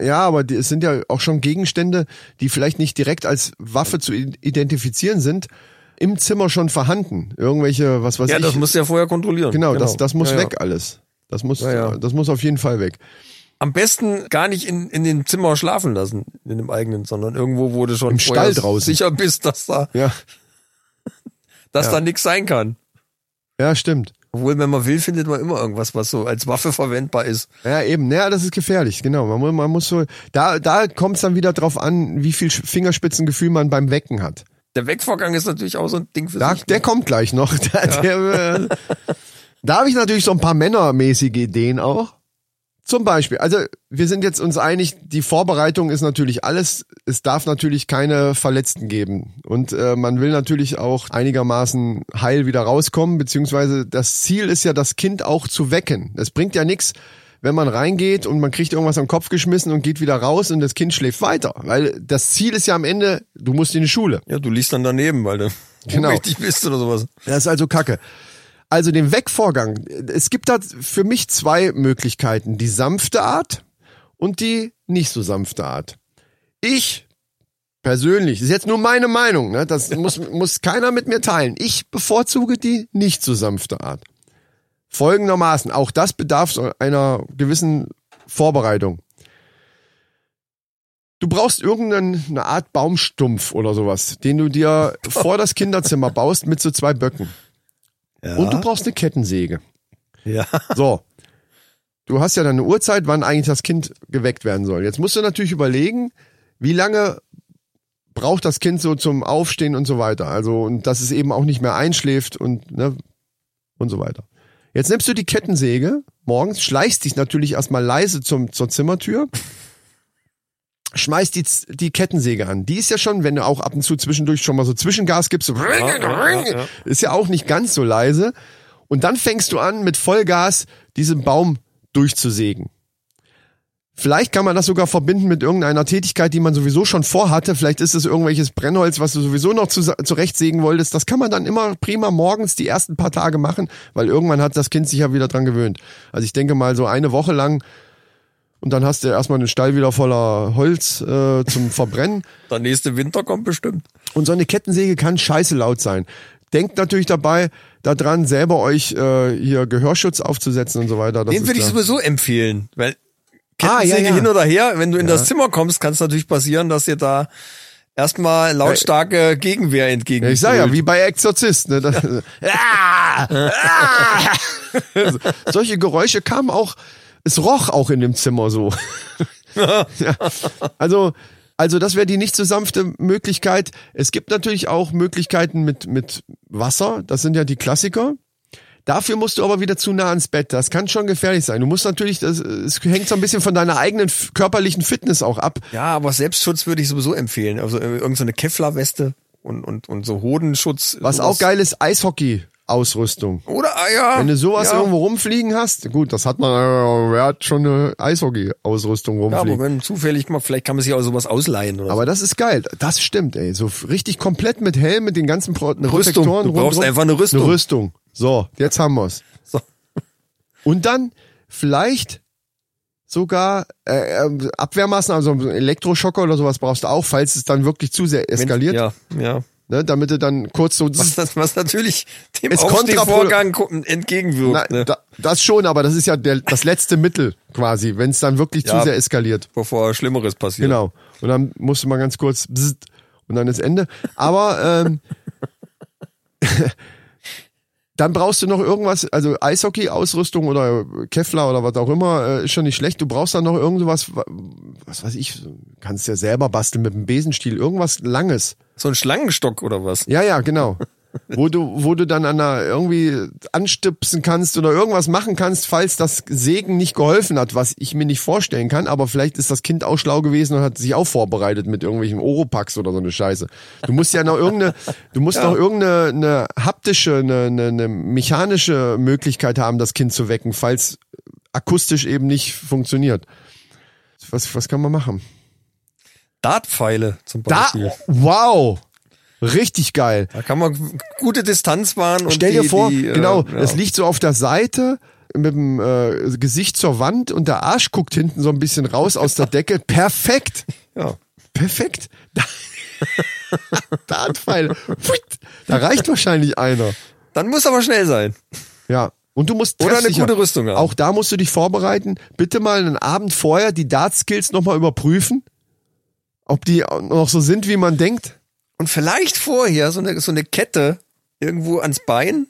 Ja, aber die, es sind ja auch schon Gegenstände, die vielleicht nicht direkt als Waffe zu identifizieren sind, im Zimmer schon vorhanden. Irgendwelche, was weiß Ja, ich. das musst du ja vorher kontrollieren. Genau, Das, das muss Ja, ja. weg alles. Das muss, Ja, ja. das muss auf jeden Fall weg. Am besten gar nicht in, in dem Zimmer schlafen lassen, in dem eigenen, sondern irgendwo, wo du schon Im Stall draußen. sicher bist, dass da, Ja, dass Ja. da nichts sein kann. ja, stimmt. Obwohl, wenn man will, findet man immer irgendwas, was so als Waffe verwendbar ist. Ja, eben. Naja, das ist gefährlich, genau. Man muss, man muss so, da, da kommt es dann wieder drauf an, wie viel Fingerspitzengefühl man beim Wecken hat. Der Wegvorgang ist natürlich auch so ein Ding für Da, sich. der kommt gleich noch. Der, der, äh, da habe ich natürlich so ein paar männermäßige Ideen auch. Zum Beispiel, also wir sind jetzt uns einig, die Vorbereitung ist natürlich alles. Es darf natürlich keine Verletzten geben. Und äh, man will natürlich auch einigermaßen heil wieder rauskommen, beziehungsweise das Ziel ist ja, das Kind auch zu wecken. Es bringt ja nichts, wenn man reingeht und man kriegt irgendwas am Kopf geschmissen und geht wieder raus und das Kind schläft weiter. Weil das Ziel ist ja am Ende, du musst in die Schule. Ja, du liest dann daneben, weil du Genau. richtig bist oder sowas. Das ist also Kacke. Also den Wegvorgang. Es gibt da für mich zwei Möglichkeiten. Die sanfte Art und die nicht so sanfte Art. Ich persönlich, das ist jetzt nur meine Meinung, ne? das muss, muss keiner mit mir teilen. Ich bevorzuge die nicht so sanfte Art. Folgendermaßen, auch das bedarf einer gewissen Vorbereitung. Du brauchst irgendeine Art Baumstumpf oder sowas, den du dir vor das Kinderzimmer baust mit so zwei Böcken. Ja. Und du brauchst eine Kettensäge. ja. So. Du hast ja dann eine Uhrzeit, wann eigentlich das Kind geweckt werden soll. Jetzt musst du natürlich überlegen, wie lange braucht das Kind so zum Aufstehen und so weiter. Also, und dass es eben auch nicht mehr einschläft und, ne, und so weiter. Jetzt nimmst du die Kettensäge morgens, schleichst dich natürlich erstmal leise zum, zur Zimmertür, schmeißt die, die Kettensäge an. Die ist ja schon, wenn du auch ab und zu zwischendurch schon mal so Zwischengas gibst, so ist ja auch nicht ganz so leise. Und dann fängst du an, mit Vollgas diesen Baum durchzusägen. Vielleicht kann man das sogar verbinden mit irgendeiner Tätigkeit, die man sowieso schon vorhatte. Vielleicht ist es irgendwelches Brennholz, was du sowieso noch zu, zurechtsägen wolltest. Das kann man dann immer prima morgens die ersten paar Tage machen, weil irgendwann hat das Kind sich ja wieder dran gewöhnt. Also ich denke mal so eine Woche lang und dann hast du erstmal einen Stall wieder voller Holz äh, zum Verbrennen. Der nächste Winter kommt bestimmt. Und so eine Kettensäge kann scheiße laut sein. Denkt natürlich dabei daran, selber euch äh, hier Gehörschutz aufzusetzen und so weiter. Das Den würde ich ja- sowieso empfehlen, weil Ah, Kettensäge ja, ja. hin oder her, wenn du in das Zimmer kommst, kann es natürlich passieren, dass dir da erstmal lautstarke Gegenwehr entgegen. Ja, ich sag ja, wie bei Exorzist. Ne? Das, ah, ah. Solche Geräusche kamen auch, es roch auch in dem Zimmer so. ja. Also, also das wäre die nicht so sanfte Möglichkeit. Es gibt natürlich auch Möglichkeiten mit, mit Wasser. Das sind ja die Klassiker. Dafür musst du aber wieder zu nah ans Bett. Das kann schon gefährlich sein. Du musst natürlich, das, es hängt so ein bisschen von deiner eigenen körperlichen Fitness auch ab. Ja, aber Selbstschutz würde ich sowieso empfehlen. Also äh, irgendeine so Kevlar-Weste und, und, und so Hodenschutz. Was sowas. auch geil ist, Eishockey-Ausrüstung. Oder, ja. Wenn du sowas ja. irgendwo rumfliegen hast, gut, das hat man, äh, wer hat schon eine Eishockey-Ausrüstung Ja, aber rumfliegen. wenn zufällig mal, vielleicht kann man sich auch sowas ausleihen oder aber das ist geil. Das stimmt, ey. So richtig komplett mit Helm, mit den ganzen Pro Rüstung. Protektoren Du brauchst einfach eine Rüstung. Eine Rüstung. So, jetzt haben wir's. so. Und dann vielleicht sogar äh, äh, Abwehrmaßnahmen, also Elektroschocker oder sowas brauchst du auch, falls es dann wirklich zu sehr eskaliert, Ja, ja. Ne, damit du dann kurz so Was, das, was natürlich dem ko- entgegenwirkt. Na, ne? da, das schon, aber das ist ja der, das letzte Mittel quasi, wenn es dann wirklich Ja. zu sehr eskaliert. Bevor Schlimmeres passiert. Genau. Und dann musst du mal ganz kurz und dann ist Ende. Aber ähm, dann brauchst du noch irgendwas, also Eishockey-Ausrüstung oder Kevlar oder was auch immer, äh, ist schon nicht schlecht. Du brauchst dann noch irgendwas, wa- was weiß ich, kannst ja selber basteln mit einem Besenstiel, irgendwas Langes. So ein Schlangenstock oder was? Ja, ja, genau. wo du, wo du dann an einer irgendwie anstipsen kannst oder irgendwas machen kannst, falls das Sägen nicht geholfen hat, was ich mir nicht vorstellen kann, aber vielleicht ist das Kind auch schlau gewesen und hat sich auch vorbereitet mit irgendwelchen Oropax oder so eine Scheiße. Du musst ja noch irgendeine, du musst noch irgendeine eine haptische, eine, eine, eine mechanische Möglichkeit haben, das Kind zu wecken, falls akustisch eben nicht funktioniert. Was, was kann man machen? Dartpfeile zum Da, Beispiel. wow! Richtig geil. Da kann man gute Distanz wahren und Stell die, dir vor, die, genau, äh, ja. es liegt so auf der Seite mit dem äh, Gesicht zur Wand und der Arsch guckt hinten so ein bisschen raus aus der Decke. Perfekt. Ja. Perfekt. Da, Dartpfeil. Pfuit. Da reicht wahrscheinlich einer. Dann muss aber schnell sein. Ja. Und du musst Oder eine gute Rüstung haben. Auch da musst du dich vorbereiten. Bitte mal einen Abend vorher die Dart-Skills nochmal überprüfen. Ob die noch so sind, wie man denkt. Und vielleicht vorher so eine, so eine Kette irgendwo ans Bein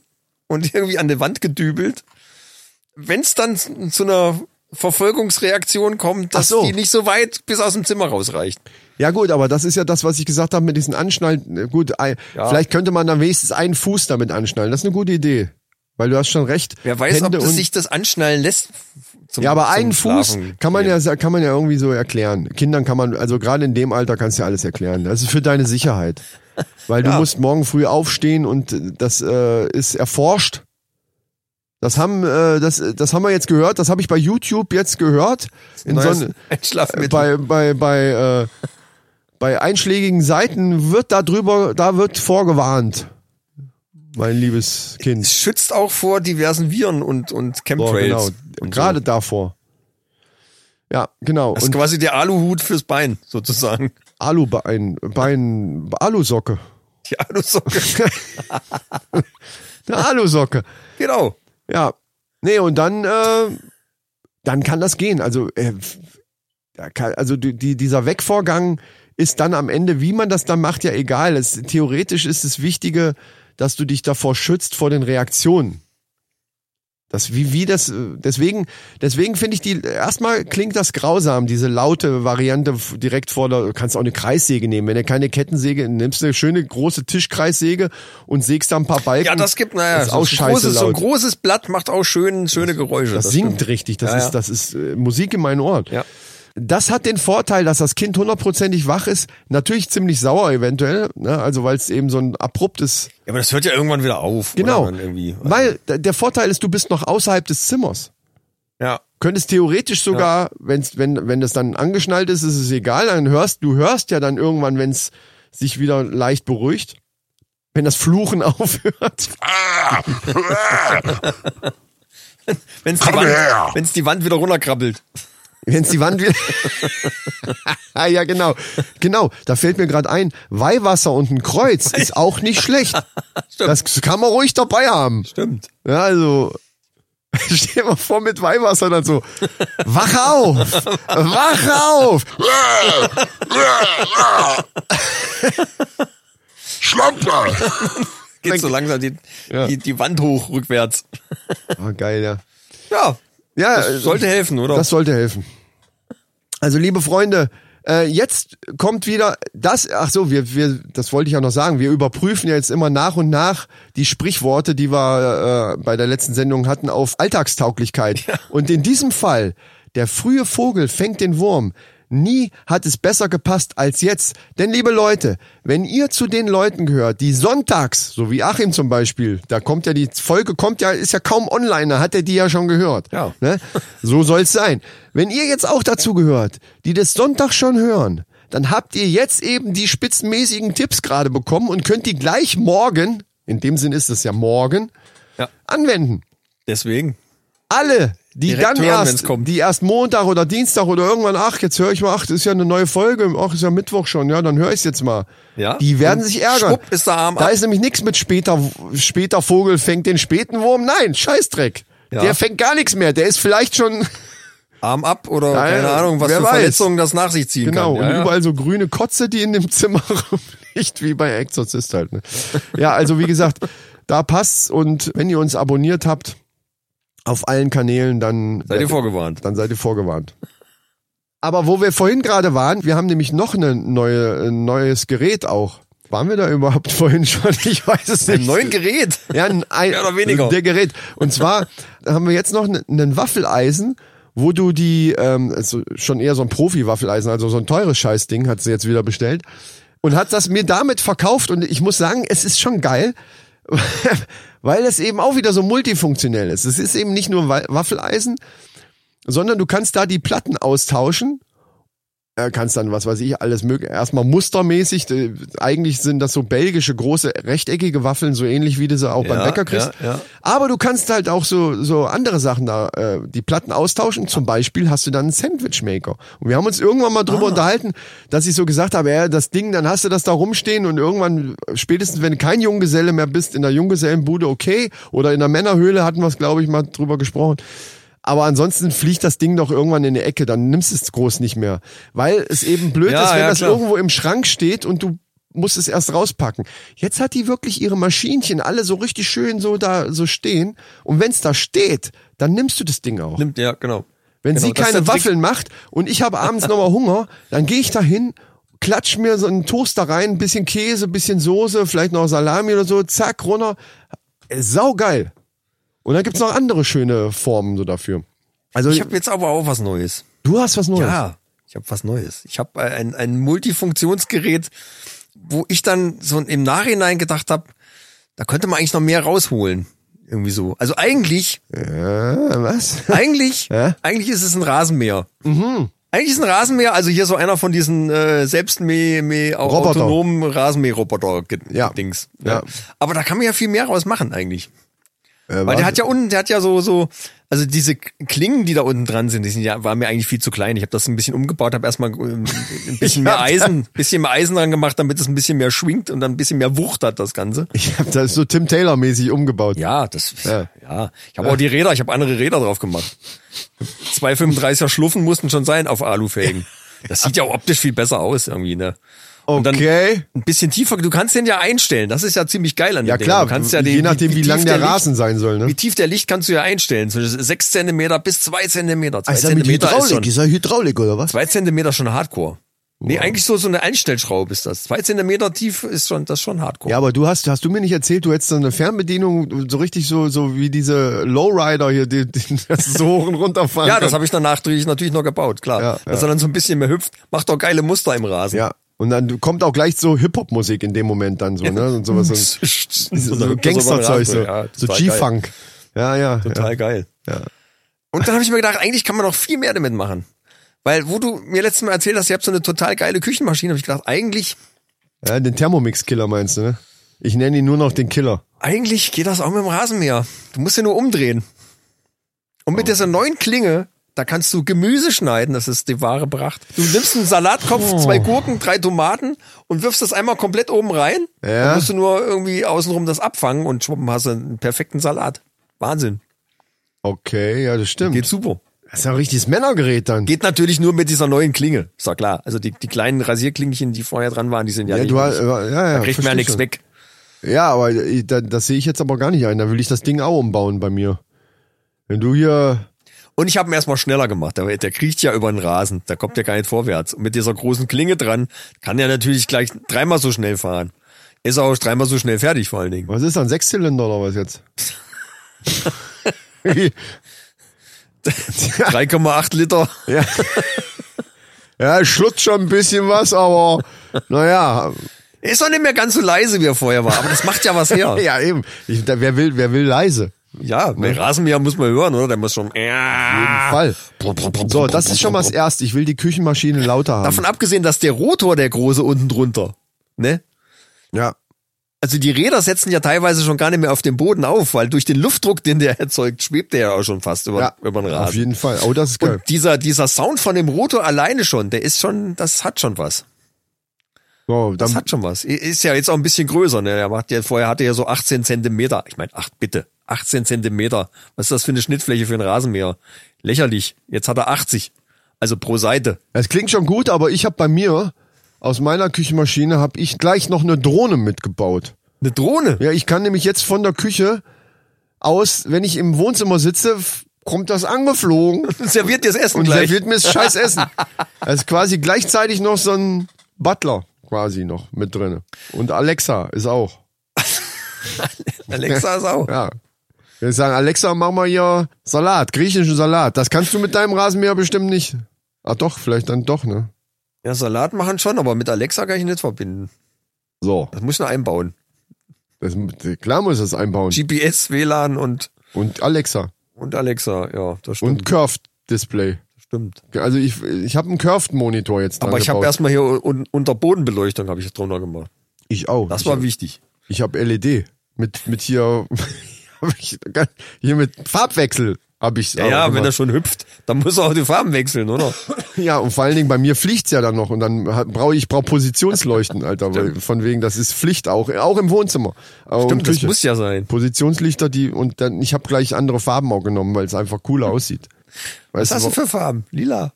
und irgendwie an die Wand gedübelt. Wenn es dann zu einer Verfolgungsreaktion kommt, dass so. die nicht so weit bis aus dem Zimmer rausreicht. Ja gut, aber das ist ja das, was ich gesagt habe mit diesen Anschnallen. Gut, ein, Ja. vielleicht könnte man dann wenigstens einen Fuß damit anschnallen. Das ist eine gute Idee. Weil du hast schon recht. Wer weiß, Hände ob das sich das anschnallen lässt. Zum, Ja, aber einen Fuß kann man ja kann man ja irgendwie so erklären. Kindern kann man also gerade in dem Alter kannst du ja alles erklären. Das ist für deine Sicherheit. Weil du Ja. musst morgen früh aufstehen und das äh, ist erforscht. Das haben äh, das das haben wir jetzt gehört, das habe ich bei YouTube jetzt gehört in so ein, bei bei bei äh, bei einschlägigen Seiten wird da drüber, da wird vorgewarnt. Mein liebes Kind. Es schützt auch vor diversen Viren und, und So, Chemtrails. genau. und Gerade So. davor. Ja, genau. Das ist Und quasi der Aluhut fürs Bein, sozusagen. Alubein, Bein, Alusocke. Die Alusocke. Eine Alusocke. genau. Ja. Nee, und dann, äh, dann kann das gehen. Also, äh, also die, die, dieser Wegvorgang ist dann am Ende, wie man das dann macht, ja egal. Es, theoretisch ist das Wichtige, dass du dich davor schützt vor den Reaktionen. Das, wie, wie das, äh, deswegen, deswegen finde ich die, erstmal klingt das grausam, diese laute Variante direkt vor der, du kannst auch eine Kreissäge nehmen. Wenn du keine Kettensäge, nimmst du eine schöne große Tischkreissäge und sägst da ein paar Balken. Ja, das gibt, naja, Das ist so, ein großes, so ein großes Blatt macht auch schön, schöne Geräusche. Das, singt stimmt. richtig, das Ja, ist, das ist äh, Musik in meinen Ohren. Ja. Das hat den Vorteil, dass das Kind hundertprozentig wach ist, natürlich ziemlich sauer eventuell, ne? also weil es eben so ein abruptes, Ja, aber das hört ja irgendwann wieder auf. genau, irgendwie. weil der Vorteil ist, du bist noch außerhalb des Zimmers. Ja. Könntest theoretisch sogar, wenn's, wenn wenn das dann angeschnallt ist, ist es egal, dann hörst du hörst ja dann irgendwann, wenn es sich wieder leicht beruhigt, wenn das Fluchen aufhört. Wenn's die, Wand, die Wand wieder runterkrabbelt. Wenn's die Wand wieder. ah, ja, genau. Genau, da fällt mir gerade ein, Weihwasser und ein Kreuz ist auch nicht schlecht. Das kann man ruhig dabei haben. Stimmt. Ja, also. Stell dir mal vor mit Weihwasser dann so. Wach auf! Wach auf! Schlampe! Geht so langsam die, Ja. die, die Wand hoch rückwärts. Oh, geil, ja. Ja. Ja, Das sollte helfen, oder? Das sollte helfen. Also, liebe Freunde, Äh, jetzt kommt wieder das, ach so, wir, wir, das wollte ich ja noch sagen, wir überprüfen ja jetzt immer nach und nach die Sprichworte, die wir äh, bei der letzten Sendung hatten, auf Alltagstauglichkeit. Und in diesem Fall, der frühe Vogel fängt den Wurm. Nie hat es besser gepasst als jetzt. Denn liebe Leute, wenn ihr zu den Leuten gehört, die sonntags, so wie Achim zum Beispiel, da kommt ja die Folge, kommt ja, ist ja kaum online, da hat er die ja schon gehört. Ja. Ne? So soll's sein. Wenn ihr jetzt auch dazu gehört, die das Sonntag schon hören, dann habt ihr jetzt eben die spitzenmäßigen Tipps gerade bekommen und könnt die gleich morgen, in dem Sinn ist es ja morgen, Ja. anwenden. Deswegen. Alle, die Direkt dann hören, erst, die erst Montag oder Dienstag oder irgendwann, ach, jetzt höre ich mal, ach, das ist ja eine neue Folge, ach, ist ja Mittwoch schon, ja, dann höre ich jetzt mal. Ja. Die werden Und sich ärgern. schwupp ist der Arm da ab. ist nämlich nichts mit später, später Vogel fängt den späten Wurm. Nein, Scheißdreck. Ja. Der fängt gar nichts mehr. Der ist vielleicht schon, Arm ab oder Ja, keine Ahnung, was für weiß. Verletzungen das nach sich ziehen genau, kann. und Ja, ja. überall so grüne Kotze, die in dem Zimmer rumliegt, wie bei Exorzist halt. Ne? Ja, also wie gesagt, da passt's und wenn ihr uns abonniert habt, auf allen Kanälen, dann Seid ihr vorgewarnt. dann seid ihr vorgewarnt. Aber wo wir vorhin gerade waren, wir haben nämlich noch eine neue, ein neues Gerät auch. Waren wir da überhaupt vorhin schon? Ich weiß es nicht. Ein neuen Gerät. Ja, ein, ein, Mehr oder weniger. Der Gerät. Und zwar haben wir jetzt noch einen, einen Waffeleisen, wo du die, ähm, also schon eher so ein Profi-Waffeleisen, also so ein teures Scheißding, hat sie jetzt wieder bestellt. Und hat das mir damit verkauft. Und ich muss sagen, es ist schon geil, weil es eben auch wieder so multifunktionell ist. Es ist eben nicht nur Wa- Waffeleisen, sondern du kannst da die Platten austauschen. Äh, kannst dann, was weiß ich, alles mögliche. Erstmal mustermäßig. Eigentlich sind das so belgische große rechteckige Waffeln, so ähnlich wie du sie auch beim Ja, Bäcker kriegst. ja, ja. Aber du kannst halt auch so, so andere Sachen da, äh, die Platten austauschen. Zum Beispiel hast du dann einen Sandwichmaker. Und wir haben uns irgendwann mal Ah. drüber unterhalten, dass ich so gesagt habe, ja, das Ding, dann hast du das da rumstehen und irgendwann, spätestens wenn du kein Junggeselle mehr bist, in der Junggesellenbude, okay. Oder in der Männerhöhle hatten wir es, glaube ich, mal drüber gesprochen. Aber ansonsten fliegt das Ding doch irgendwann in die Ecke, dann nimmst du es groß nicht mehr. Weil es eben blöd Ja, ist, wenn ja, das klar. irgendwo im Schrank steht und du musst es erst rauspacken. Jetzt hat die wirklich ihre Maschinchen alle so richtig schön so da so stehen. Und wenn es da steht, dann nimmst du das Ding auch. Nimmt, ja, genau. Wenn genau, sie keine. Waffeln macht und ich habe abends nochmal Hunger, dann gehe ich da hin, klatsch mir so einen Toaster rein, ein bisschen Käse, ein bisschen Soße, vielleicht noch Salami oder so, zack, runter. Äh, Saugeil. Und dann gibt's noch andere schöne Formen so dafür. Also Ich habe jetzt aber auch was Neues. du hast was Neues. Ja, ich habe was Neues. Ich habe ein, ein Multifunktionsgerät, wo ich dann so im Nachhinein gedacht habe, da könnte man eigentlich noch mehr rausholen. Irgendwie so. Also eigentlich, Ja, was? eigentlich, Ja? eigentlich ist es ein Rasenmäher. Eigentlich ist ein Rasenmäher, also hier so einer von diesen äh, selbstmäh, autonomen Rasenmäher-Roboter-Dings. Ja. Ja. Aber da kann man ja viel mehr raus machen eigentlich. Äh, Weil der hat ja unten, der hat ja so, so, also diese Klingen, die da unten dran sind, die sind ja, waren mir eigentlich viel zu klein. Ich habe das ein bisschen umgebaut, habe erstmal ähm, ein bisschen mehr Eisen, bisschen mehr Eisen dran gemacht, damit es ein bisschen mehr schwingt und dann ein bisschen mehr Wucht hat, das Ganze. ich habe das so Tim Taylor mäßig umgebaut. Ja, das, Ja. ja. Ich habe auch die Räder, ich habe andere Räder drauf gemacht. 235er Schluffen mussten schon sein auf Alufelgen. Das sieht ja auch optisch viel besser aus irgendwie, ne? Und dann Okay. ein bisschen tiefer, du kannst den ja einstellen. Das ist ja ziemlich geil an dem Ja Ding. klar, Du kannst ja je den, nachdem, wie, tief lang der Licht- Rasen sein soll, ne? Wie tief der Licht kannst du ja einstellen. Zwischen sechs Zentimeter bis zwei Zentimeter. Zwei ist er mit Zentimeter ist Hydraulik? schon, Ist er Hydraulik oder was? zwei Zentimeter schon Hardcore. Nee, eigentlich so, so eine Einstellschraube ist das. Zwei Zentimeter tief ist schon, das ist schon Hardcore. Ja, aber du hast, hast du mir nicht erzählt, du hättest so eine Fernbedienung, so richtig so, so wie diese Lowrider hier, die, die das so hoch und runter fahren. Ja, das können. habe ich danach natürlich, natürlich noch gebaut, klar. Ja, Dass er dann so ein bisschen mehr hüpft, macht doch geile Muster im Rasen. Ja. Und dann kommt auch gleich so Hip-Hop-Musik in dem Moment dann so, ne? Und sowas, so, so, so Gangsterzeug, so, Ja, so geil. G-Funk. Ja, ja. Total ja. geil. Ja. Und dann habe ich mir gedacht, eigentlich kann man noch viel mehr damit machen. Weil, wo du mir letztes Mal erzählt hast, ihr habt so eine total geile Küchenmaschine, habe ich gedacht, eigentlich, ja, den Thermomix-Killer meinst du, ne? Ich nenne ihn nur noch den Killer. eigentlich geht das auch mit dem Rasenmäher. Du musst ja nur umdrehen. Und mit dieser neuen Klinge, da kannst du Gemüse schneiden, das ist die wahre Pracht. Du nimmst einen Salatkopf, zwei Gurken, drei Tomaten und wirfst das einmal komplett oben rein. Ja. Dann musst du nur irgendwie außenrum das abfangen und schwuppen hast du einen perfekten Salat. Wahnsinn. Okay, ja, das stimmt. Geht super. Das ist ja ein richtiges Männergerät dann. Geht natürlich nur mit dieser neuen Klinge. Ist ja klar. Also die, die kleinen Rasierklinchen, die vorher dran waren, die sind ja, ja, nicht. du hast, ja, ja, da kriegt man ja nichts schon. weg. Ja, aber da, das sehe ich jetzt aber gar nicht ein. Da will ich das Ding auch umbauen bei mir. Wenn du hier, Und ich habe ihn erstmal schneller gemacht. Der, der kriecht ja über den Rasen. Da kommt ja gar nicht vorwärts. Und mit dieser großen Klinge dran kann er natürlich gleich dreimal so schnell fahren. Ist auch dreimal so schnell fertig vor allen Dingen. Was ist dann? Sechszylinder oder was jetzt? 3,8 Liter. ja. ja, schluckt schon ein bisschen was, aber naja. Ist doch nicht mehr ganz so leise, wie er vorher war. Aber das macht ja was her. Ja, eben. Ich, da, wer will, wer will leise? Ja, bei Rasenmäher muss man hören, oder? Der muss schon. Ja. Fall. So, das ist schon mal das Erste. Ich will die Küchenmaschine lauter haben. Davon abgesehen, dass der Rotor der große unten drunter, ne? Ja. Also die Räder setzen ja teilweise schon gar nicht mehr auf dem Boden auf, weil durch den Luftdruck, den der erzeugt, schwebt der ja auch schon fast über, Ja, über den Rasen. auf jeden Fall. Oh, das ist geil. Und dieser, dieser Sound von dem Rotor alleine schon, der ist schon, das hat schon was. So, Das hat schon was. Ist ja jetzt auch ein bisschen größer, ne? Er macht ja, vorher hatte er so 18 Zentimeter. Ich meine, ach bitte, 18 Zentimeter. Was ist das für eine Schnittfläche für einen Rasenmäher? Lächerlich. Jetzt hat er 80. Also pro Seite. es klingt schon gut, aber ich habe bei mir aus meiner Küchenmaschine habe ich gleich noch eine Drohne mitgebaut. Eine Drohne. Ja, ich kann nämlich jetzt von der Küche aus, wenn ich im Wohnzimmer sitze, kommt das angeflogen Serviert dir das Essen und gleich. serviert mir das scheiß Essen. Da ist quasi gleichzeitig noch so ein Butler quasi noch mit drinne. Und Alexa ist auch. Alexa ist auch. Ja. Wir sagen, Alexa, mach mal hier Salat, griechischen Salat. Das kannst du mit deinem Rasenmäher bestimmt nicht. Ah doch, vielleicht dann doch, ne? Ja, Salat machen schon, aber mit Alexa kann ich nicht verbinden. So, Das muss ich noch einbauen. das, klar muss es einbauen. GPS, WLAN und, Und Alexa. und Alexa. Ja, das stimmt. Und Curved Display. Stimmt. Also ich, ich habe einen Curved Monitor jetzt dran Aber ich habe erstmal hier un unter Bodenbeleuchtung habe ich drunter gemacht. Ich auch. Das ich war hab, wichtig. Ich habe LED mit mit hier hab hier mit Farbwechsel habe ich Ja, ja wenn er schon hüpft, dann muss er auch die Farben wechseln, oder? ja und vor allen Dingen bei mir fliegt's ja dann noch und dann brauche ich brauch Positionsleuchten, Alter, weil von wegen das ist Pflicht auch auch im Wohnzimmer. Stimmt, das muss ja sein. Positionslichter, die und dann ich habe gleich andere Farben auch genommen, weil es einfach cooler aussieht. Was Weißt hast du du, für Farben? Lila.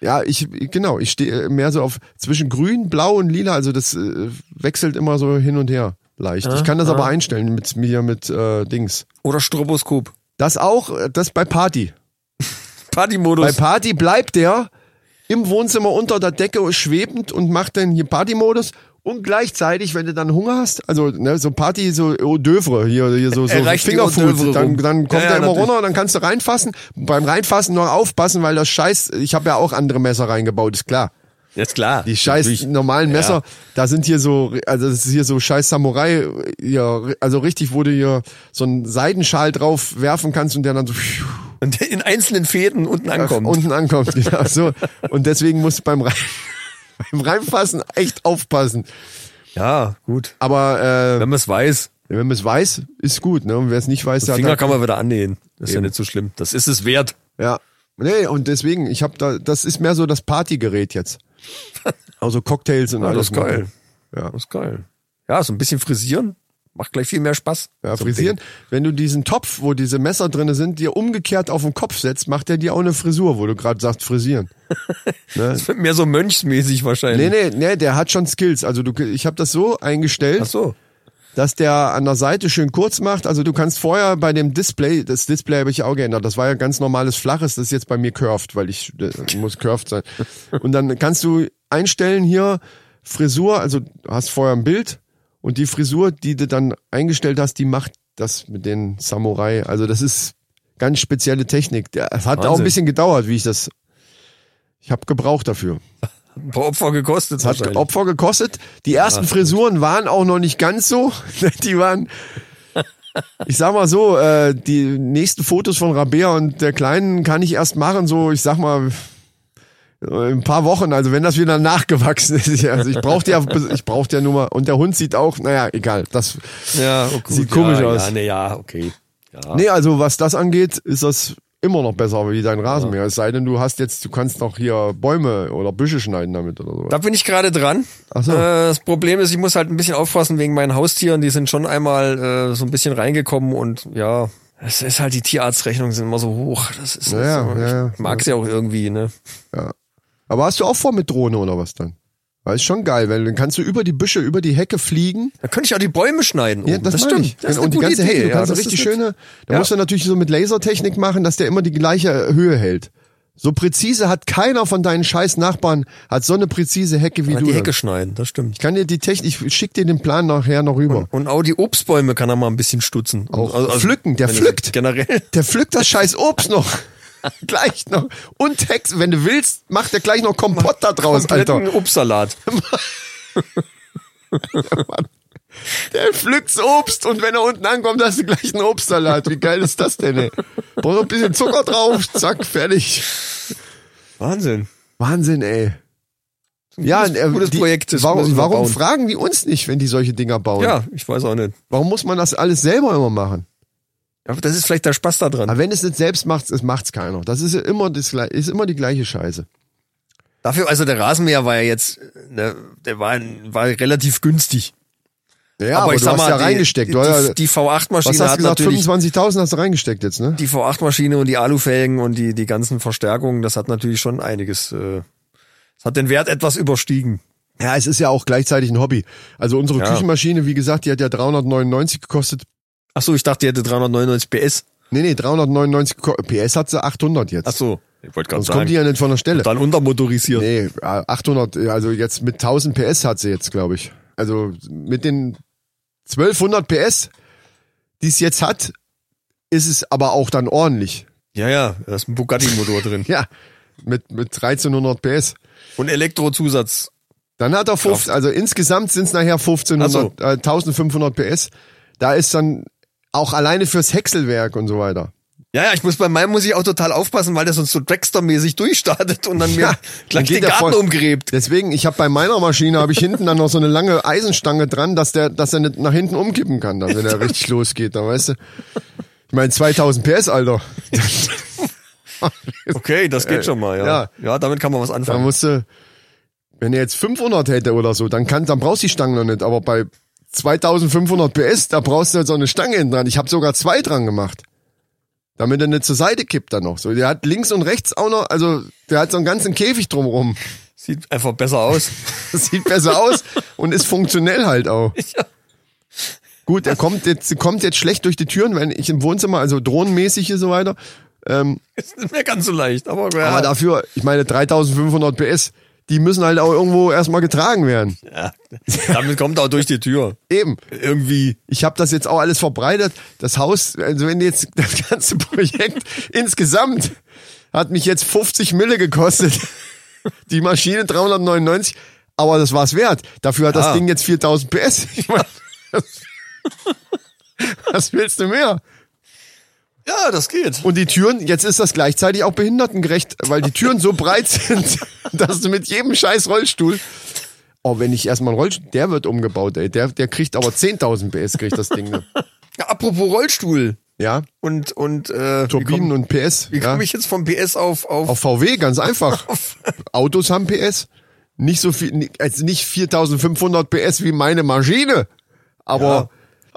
ja, ich genau, ich stehe mehr so auf zwischen grün, blau und lila, also das äh, wechselt immer so hin und her leicht. ich kann das aber einstellen mit mir mit äh, Dings. Oder Stroboskop. Das auch, äh, das bei Party. Bei Partymodus. Party bleibt der im Wohnzimmer unter der Decke schwebend und macht dann hier Partymodus und gleichzeitig, wenn du dann Hunger hast, also ne, so Party, so Hors d'oeuvre, hier, hier so, so Er die Hors Fingerfood, dann, dann kommt Ja, er ja, immer natürlich. runter, dann kannst du reinfassen. Beim Reinfassen noch aufpassen, weil das Scheiß, ich habe ja auch andere Messer reingebaut, ist klar. Jetzt klar. Die scheiß Natürlich. normalen Messer, da sind hier so, also das ist hier so scheiß Samurai, hier, also richtig, wo du hier so einen Seidenschal drauf werfen kannst und der dann so Und in einzelnen Fäden unten ankommt. unten ankommt. Genau, so. Und deswegen musst du beim, Rein, beim Reinfassen echt aufpassen. ja, gut. Aber äh, Wenn man es weiß, wenn man es weiß, ist gut. Ne? Und wer es nicht weiß, der Finger kann man wieder annähen. Das ist ja Eben. nicht so schlimm. Das ist es wert. ja. Nee, und deswegen, ich habe da, das ist mehr so das Partygerät jetzt. Also Cocktails und Ja, alles. das ist geil. machen. Ja. Das ist geil. Ja, so ein bisschen frisieren. Macht gleich viel mehr Spaß. Ja, So frisieren. Wenn du diesen Topf, wo diese Messer drinne sind, dir umgekehrt auf den Kopf setzt, macht er dir auch eine Frisur, wo du gerade sagst, frisieren. ne? Das wird mehr so mönchsmäßig wahrscheinlich. Nee, nee, nee, der hat schon Skills. Also du, ich habe das so eingestellt, Ach so. dass der an der Seite schön kurz macht. Also du kannst vorher bei dem Display, das Display habe ich ja auch geändert. Das war ja ganz normales flaches, das ist jetzt bei mir curved, weil ich das muss curved sein. Und dann kannst du einstellen hier Frisur, also du hast vorher ein Bild und die Frisur, die du dann eingestellt hast, die macht das mit den Samurai. Also das ist ganz spezielle Technik. Es hat auch ein Wahnsinn. bisschen gedauert, wie ich das ich habe gebraucht dafür. Ein paar Opfer gekostet. Hat. Opfer gekostet. Die ersten Frisuren waren auch noch nicht ganz so. Die waren, ich sag mal so, äh, die nächsten Fotos von Rabea und der Kleinen kann ich erst machen, so, ich sag mal, ein paar Wochen, also wenn das wieder nachgewachsen ist. Ja, Also ich brauchte ja, ich brauchte ja nur mal, und der Hund sieht auch, naja, egal. Das, Ja, oh, gut. Sieht komisch ja, aus. Ja, nee, ja, okay. Ja. nee, also was das angeht, ist das immer noch besser wie dein Rasenmäher. Es sei denn, du hast jetzt, du kannst noch hier Bäume oder Büsche schneiden damit oder so. Da bin ich gerade dran. Ach so. Äh, das Problem ist, ich muss halt ein bisschen aufpassen wegen meinen Haustieren. Die sind schon einmal äh, so ein bisschen reingekommen und ja, es ist halt die Tierarztrechnungen sind immer so hoch. Das ist Ja, so, ja, ja. ich mag's ja auch irgendwie, ne? Aber hast du auch vor mit Drohne oder was dann? Weil ist schon geil, weil dann kannst du über die Büsche, über die Hecke fliegen. Da könnte ich auch die Bäume schneiden. Ja, oben. das, meine stimmt. Das ist und die ganze Idee. Hecke, du ja, kannst das richtig schöne, da Ja. musst du natürlich so mit Lasertechnik machen, dass der immer die gleiche Höhe hält. So präzise hat keiner von deinen scheiß Nachbarn, hat so eine präzise Hecke wie Ja, du. die dann. Hecke schneiden, das stimmt. Ich kann dir die Technik, ich schick dir den Plan nachher noch rüber. Und auch die Obstbäume kann er mal ein bisschen stutzen. Also, Auch pflücken, der er- pflückt. Generell. Der pflückt das scheiß Obst noch. gleich noch. Und Hex, wenn du willst, macht er gleich noch Kompott da draus, Alter. Kompletten Obstsalat. Der pflückt's Obst und wenn er unten ankommt, hast du gleich einen Obstsalat. Wie geil ist das denn, ey? Brauch noch ein bisschen Zucker drauf, zack, fertig. Wahnsinn. Wahnsinn, ey. Ja, gutes- äh, gutes die, Projekt, Warum, warum fragen die uns nicht, wenn die solche Dinger bauen? Ja, ich weiß auch nicht. Warum muss man das alles selber immer machen? Aber das ist vielleicht der Spaß da dran. Aber wenn es nicht selbst macht, es macht's keiner. Das ist ja immer das, ist immer die gleiche Scheiße. Dafür, also der Rasenmäher war ja jetzt, ne, der war, war relativ günstig. Ja, aber, ich du sag hast mal, ja reingesteckt. Die, die, die V8-Maschine was hast hat gesagt? natürlich 25.000 hast du reingesteckt jetzt, ne? die V8-Maschine und die Alufelgen und die, die ganzen Verstärkungen, das hat natürlich schon einiges, äh, es hat den Wert etwas überstiegen. Ja, es ist ja auch gleichzeitig ein Hobby. Also unsere Ja. Küchenmaschine, wie gesagt, die hat ja 399 gekostet. Ach so, ich dachte, die hätte 399 PS. Nee, nee, 399 geko- PS hat sie 800 jetzt. Ach so, ich wollte gerade Sonst kommt die sagen. ja nicht von der Stelle. Dann untermotorisiert. Nee, äh, 800, also jetzt mit 1000 PS hat sie jetzt, glaube ich. Also mit den 1200 PS, die es jetzt hat, ist es aber auch dann ordentlich. Ja, ja, da ist ein Bugatti-Motor drin. Ja, mit, mit 1300 PS. Und Elektrozusatz. Dann hat er 15, also insgesamt sind es nachher 1500, äh, 1500 PS. Da ist dann auch alleine fürs Häckselwerk und so weiter. Ja, ja, ich muss bei meinem muss ich auch total aufpassen, weil der sonst so Dragster-mäßig durchstartet und dann mir Ja, gleich den Garten voll- umgräbt. Deswegen, ich habe bei meiner Maschine habe ich hinten dann noch so eine lange Eisenstange dran, dass der, dass er nicht nach hinten umkippen kann, dann, wenn er richtig losgeht, dann weißt du. Ich meine 2000 PS, Alter. Okay, das geht schon mal, ja. ja. ja. damit kann man was Da anfangen. musst du, wenn er jetzt 500 hätte oder so, dann kann, dann brauchst du die Stange noch nicht. Aber bei 2500 PS, da brauchst du halt so eine Stange hinten dran. Ich habe sogar zwei dran gemacht. Damit er nicht zur Seite kippt dann noch. So, der hat links und rechts auch noch, also der hat so einen ganzen Käfig drumherum. Sieht einfach besser aus. Sieht besser aus und ist funktionell halt auch. Ja. Gut, er kommt jetzt, kommt jetzt schlecht durch die Türen, wenn ich im Wohnzimmer, also drohnenmäßig hier so weiter. Ähm, Ist nicht mehr ganz so leicht, aber, ja. Aber dafür, ich meine, 3500 PS, die müssen halt auch irgendwo erstmal getragen werden. ja, damit kommt er auch durch die Tür. Eben. Irgendwie. Ich habe das jetzt auch alles verbreitet. Das Haus, also wenn jetzt das ganze Projekt insgesamt hat mich jetzt 50 Mille gekostet. Die Maschine 399, aber das war's wert. Dafür hat das Ja. Ding jetzt 4000 PS. Ich meine, was willst du mehr? Ja, das geht. Und die Türen, jetzt ist das gleichzeitig auch behindertengerecht, weil die Türen so breit sind, dass du mit jedem scheiß Rollstuhl. Oh, wenn ich erstmal einen Rollstuhl, der wird umgebaut, ey. Der, der kriegt aber 10.000 PS, kriegt das Ding. Ne? Ja, apropos Rollstuhl Ja, und, und, äh, Turbinen wie und PS. komm, Wie ja. komme ich jetzt vom PS auf, auf, Auf VW, ganz einfach. Autos haben PS. Nicht so viel, also nicht 4500 PS wie meine Maschine. Aber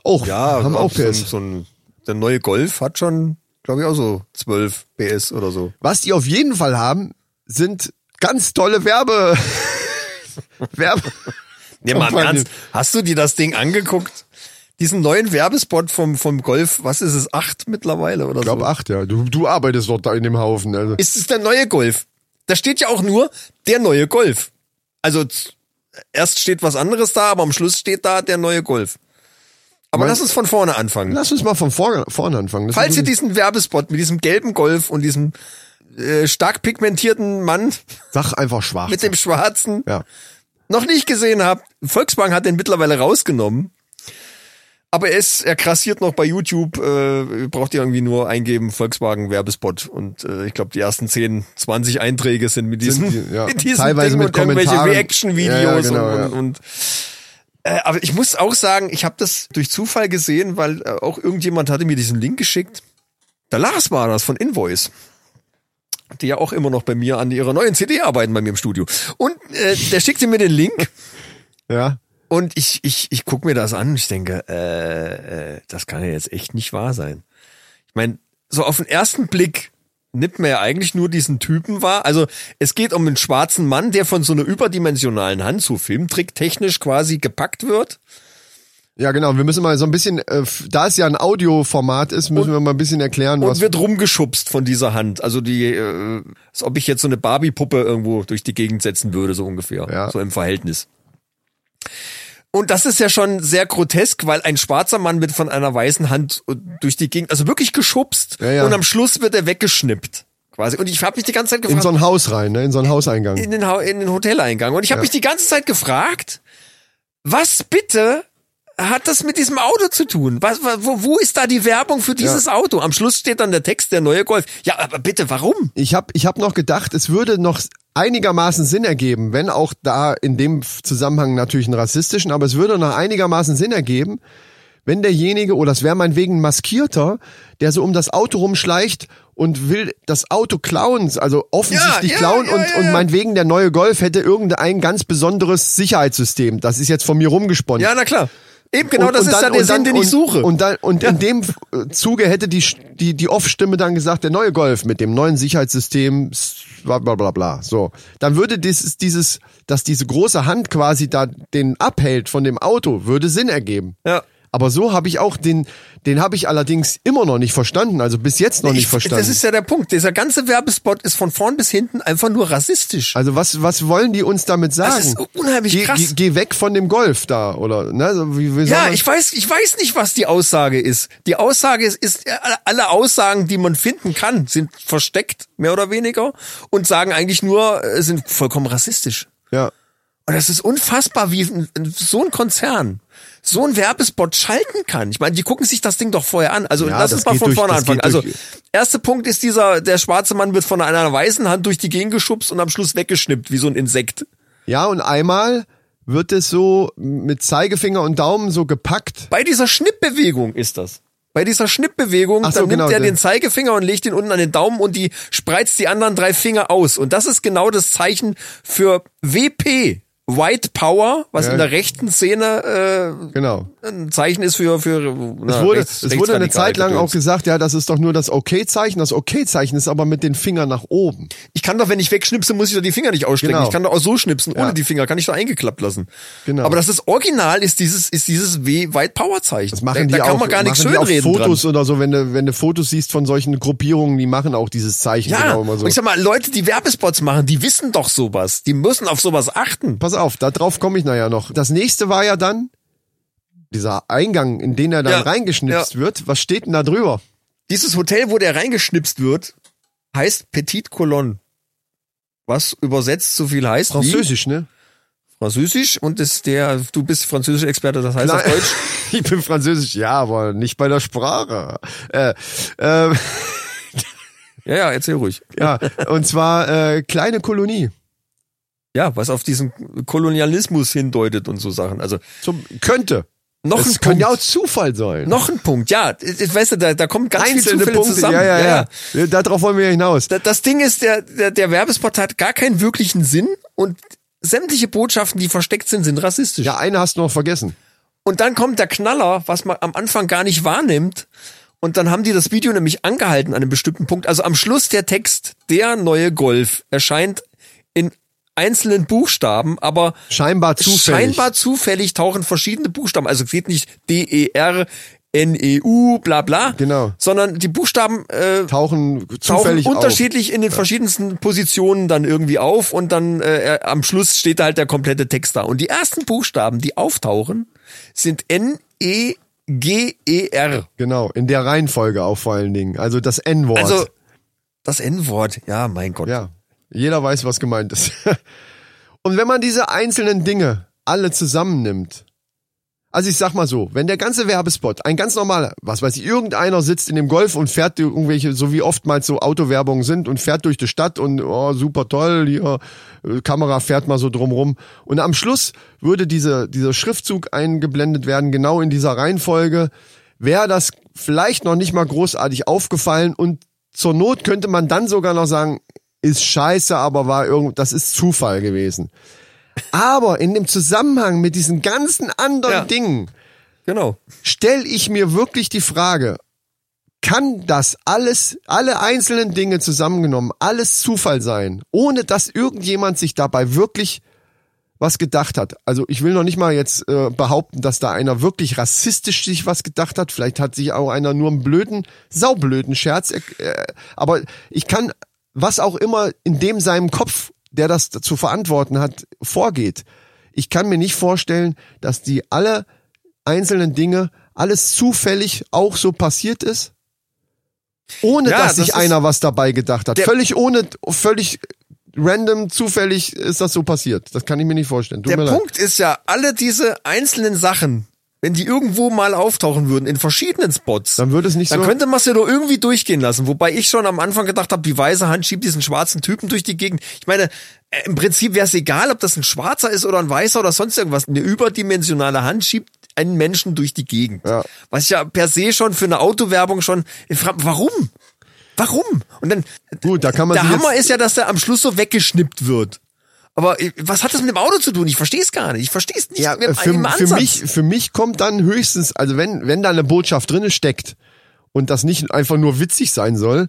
auch, ja, haben auch so, ein, PS. so ein, der neue Golf hat schon, glaube ich, auch so 12 PS oder so. Was die auf jeden Fall haben, sind ganz tolle Werbe, Werbe, Nee, mal. Ernst. Hast du dir das Ding angeguckt? Diesen neuen Werbespot vom, vom Golf, was ist es, acht mittlerweile oder Ich glaube so? acht, ja. Du, du arbeitest dort da in dem Haufen. Also. Ist es der neue Golf? Da steht ja auch nur der neue Golf. Also erst steht was anderes da, aber am Schluss steht da der neue Golf. Aber lass uns von vorne anfangen. Lass uns mal von vorne, vorne anfangen. Das Falls ihr diesen Werbespot mit diesem gelben Golf und diesem äh, stark pigmentierten Mann Sag einfach schwach. mit dem schwarzen ja. noch nicht gesehen habt, Volkswagen hat den mittlerweile rausgenommen. Aber er ist, er krassiert noch bei YouTube, äh, braucht ihr irgendwie nur eingeben, Volkswagen Werbespot. Und äh, ich glaube, die ersten 10, 20 Einträge sind mit diesem, Sind die, ja. mit diesem Teilweise Ding mit und irgendwelche. Reaction-Videos Ja, ja, genau, und, und, und äh, aber ich muss auch sagen, ich habe das durch Zufall gesehen, weil äh, auch irgendjemand hatte mir diesen Link geschickt. Der Lars war das von Invoice. Die ja auch immer noch bei mir an ihrer neuen CD arbeiten bei mir im Studio. Und äh, der schickte mir den Link Ja. und ich, ich, ich guck mir das an und ich denke, äh, äh, das kann ja jetzt echt nicht wahr sein. Ich meine, so auf den ersten Blick nimmt man ja eigentlich nur diesen Typen wahr. Also es geht um einen schwarzen Mann, der von so einer überdimensionalen Hand so filmtricktechnisch quasi gepackt wird. Ja, genau. Wir müssen mal so ein bisschen, äh, da es ja ein Audioformat ist, müssen wir mal ein bisschen erklären, Und was. wird rumgeschubst von dieser Hand. Also die, äh, als ob ich jetzt so eine Barbie-Puppe irgendwo durch die Gegend setzen würde, so ungefähr. Ja. So im Verhältnis. Und das ist ja schon sehr grotesk, weil ein schwarzer Mann wird von einer weißen Hand durch die Gegend, also wirklich geschubst. Ja, ja. Und am Schluss wird er weggeschnippt. Quasi. Und ich habe mich die ganze Zeit In gefragt, so ein Haus rein, ne? In so ein Hauseingang. in den, Ha- in den Hoteleingang. Und ich habe mich die ganze Zeit gefragt, was bitte hat das mit diesem Auto zu tun? Was, wa- wo, wo ist da die Werbung für dieses Auto? Am Schluss steht dann der Text, der neue Golf. Ja, aber bitte, warum? Ich habe ich hab noch gedacht, es würde noch einigermaßen Sinn ergeben, wenn auch da in dem Zusammenhang natürlich einen rassistischen, aber es würde noch einigermaßen Sinn ergeben, wenn derjenige, oder es wäre meinetwegen ein Maskierter, der so um das Auto rumschleicht und will das Auto klauen, also offensichtlich Ja, ja, klauen ja, und, und meinetwegen der neue Golf hätte irgendein ganz besonderes Sicherheitssystem. Das ist jetzt von mir rumgesponnen. Ja, na klar. Eben genau, Und- das und ist dann- ja der und Sinn, dann- den ich suche. Und, dann, und in dem Zuge hätte die, die, die Off-Stimme dann gesagt, der neue Golf mit dem neuen Sicherheitssystem, bla bla bla bla. So. Dann würde dieses, dieses, dass diese große Hand quasi da den abhält von dem Auto, würde Sinn ergeben. ja. Aber so habe ich auch den, den habe ich allerdings immer noch nicht verstanden, also bis jetzt noch nicht Ich, verstanden. das ist ja der Punkt. Dieser ganze Werbespot ist von vorn bis hinten einfach nur rassistisch. also was, was wollen die uns damit sagen? Das ist unheimlich geh, krass. Geh, geh weg von dem Golf da, oder? Ne? Wie, wie Ja, ich weiß, ich weiß nicht, was die Aussage ist. Die Aussage ist, ist alle- alle Aussagen, die man finden kann, sind versteckt, mehr oder weniger, und sagen eigentlich nur, äh, sind vollkommen rassistisch. ja. Und das ist unfassbar, wie so ein Konzern so ein Werbespot schalten kann. Ich meine, die gucken sich das Ding doch vorher an. Also Ja, lass das uns mal von durch- vorne anfangen. Also erster Punkt ist dieser, der schwarze Mann wird von einer weißen Hand durch die Gegend geschubst und am Schluss weggeschnippt, wie so ein Insekt. Ja, und einmal wird es so mit Zeigefinger und Daumen so gepackt. Bei dieser Schnippbewegung ist das. Bei dieser Schnippbewegung, so, dann nimmt genau, er den Zeigefinger und legt ihn unten an den Daumen und die spreizt die anderen drei Finger aus. Und das ist genau das Zeichen für WP. White Power, was Ja. in der rechten Szene Genau. äh, ein Zeichen ist für für na, Es wurde, rechts- es wurde eine Zeit lang auch gesagt, ja, das ist doch nur das Okay-Zeichen. Das Okay-Zeichen ist aber mit den Fingern nach oben. Ich kann doch, wenn ich wegschnipse, muss ich doch die Finger nicht ausstrecken. Genau. Ich kann doch auch so schnipsen, ohne Ja. die Finger, kann ich doch eingeklappt lassen. Genau. Aber das ist original, ist dieses, ist dieses W White Power Zeichen. Das machen da, die da kann auch, man gar nichts schönreden Fotos dran. oder so, wenn du, wenn du Fotos siehst von solchen Gruppierungen, die machen auch dieses Zeichen Ja, genau immer so. und ich sag mal, Leute, die Werbespots machen, die wissen doch sowas. Die müssen auf sowas achten. Pass auf, da drauf komme ich nachher noch. Das nächste war ja dann dieser Eingang, in den er dann Ja, reingeschnipst ja. wird. Was steht denn da drüber? Dieses Hotel, wo der reingeschnipst wird, heißt Petit Colonne. Was übersetzt so viel heißt Französisch, ne? wie Französisch und ist der, du bist Französisch-Experte, das heißt auf Nein. Deutsch. Ich bin Französisch, ja, aber nicht bei der Sprache. Äh, äh, Ja, ja, erzähl ruhig. ja, und zwar äh, kleine Kolonie. Ja, was auf diesen Kolonialismus hindeutet und so Sachen. Also Zum, könnte. noch ein Es kann Punkt. ja auch Zufall sein. Noch ein Punkt, ja. Ich- Weißt du, da, da kommen ganz viele Einzelne Zufälle Punkte, zusammen. ja, ja, ja. ja. Darauf wollen wir ja hinaus. Da- Das Ding ist, der, der, der Werbespot hat gar keinen wirklichen Sinn und sämtliche Botschaften, die versteckt sind, sind rassistisch. Ja, eine hast du noch vergessen. Und dann kommt der Knaller, was man am Anfang gar nicht wahrnimmt. Und dann haben die das Video nämlich angehalten an einem bestimmten Punkt. Also am Schluss der Text, der neue Golf, erscheint in einzelnen Buchstaben, aber Scheinbar zufällig. scheinbar zufällig tauchen verschiedene Buchstaben. Also es geht nicht D-E-R, N-E-U, bla bla. Genau. Sondern die Buchstaben äh, Tauchen tauchen zufällig auf. unterschiedlich in den verschiedensten Positionen dann irgendwie auf und dann äh, am Schluss steht da halt der komplette Text da. Und die ersten Buchstaben, die auftauchen, sind N, E, G, E, R. Genau, in der Reihenfolge auch vor allen Dingen. Also das N-Wort. Also das N-Wort, ja, mein Gott. ja, jeder weiß, was gemeint ist. Und wenn man diese einzelnen Dinge alle zusammennimmt, also ich sag mal so, wenn der ganze Werbespot, ein ganz normaler, was weiß ich, irgendeiner sitzt in dem Golf und fährt irgendwelche, so wie oftmals so Autowerbungen sind und fährt durch die Stadt und oh, super toll, hier, äh, Kamera fährt mal so drumrum. Und am Schluss würde diese, dieser Schriftzug eingeblendet werden, genau in dieser Reihenfolge, wäre das vielleicht noch nicht mal großartig aufgefallen und zur Not könnte man dann sogar noch sagen, ist scheiße, aber war irgend, das ist Zufall gewesen. Aber in dem Zusammenhang mit diesen ganzen anderen Ja. Dingen Genau. stelle ich mir wirklich die Frage, kann das alles, alle einzelnen Dinge zusammengenommen, alles Zufall sein, ohne dass irgendjemand sich dabei wirklich was gedacht hat. Also ich will noch nicht mal jetzt äh, behaupten, dass da einer wirklich rassistisch sich was gedacht hat. Vielleicht hat sich auch einer nur einen blöden, saublöden Scherz. Äh, aber ich kann, was auch immer in dem seinem Kopf, der das zu verantworten hat, vorgeht. Ich kann mir nicht vorstellen, dass die alle einzelnen Dinge, alles zufällig auch so passiert ist. Ohne Ja, dass das sich einer was dabei gedacht hat. Völlig ohne, völlig random, zufällig ist das so passiert. Das kann ich mir nicht vorstellen. Tut Der mir leid. Punkt ist ja, alle diese einzelnen Sachen, wenn die irgendwo mal auftauchen würden, in verschiedenen Spots, Dann würde es nicht dann so. könnte man es ja doch irgendwie durchgehen lassen. Wobei ich schon am Anfang gedacht habe, die weiße Hand schiebt diesen schwarzen Typen durch die Gegend. Ich meine, äh, im Prinzip wäre es egal, ob das ein schwarzer ist oder ein weißer oder sonst irgendwas. Eine überdimensionale Hand schiebt einen Menschen durch die Gegend. Ja. Was ja per se schon für eine Autowerbung schon, warum? Warum? Und dann, Gut, da kann man der Hammer ist ja, dass der am Schluss so weggeschnippt wird. Aber äh, was hat das mit dem Auto zu tun? Ich verstehe es gar nicht. Ich verstehe es nicht Ja, für, für mich, für mich kommt dann höchstens, also wenn, wenn da eine Botschaft drinne steckt und das nicht einfach nur witzig sein soll,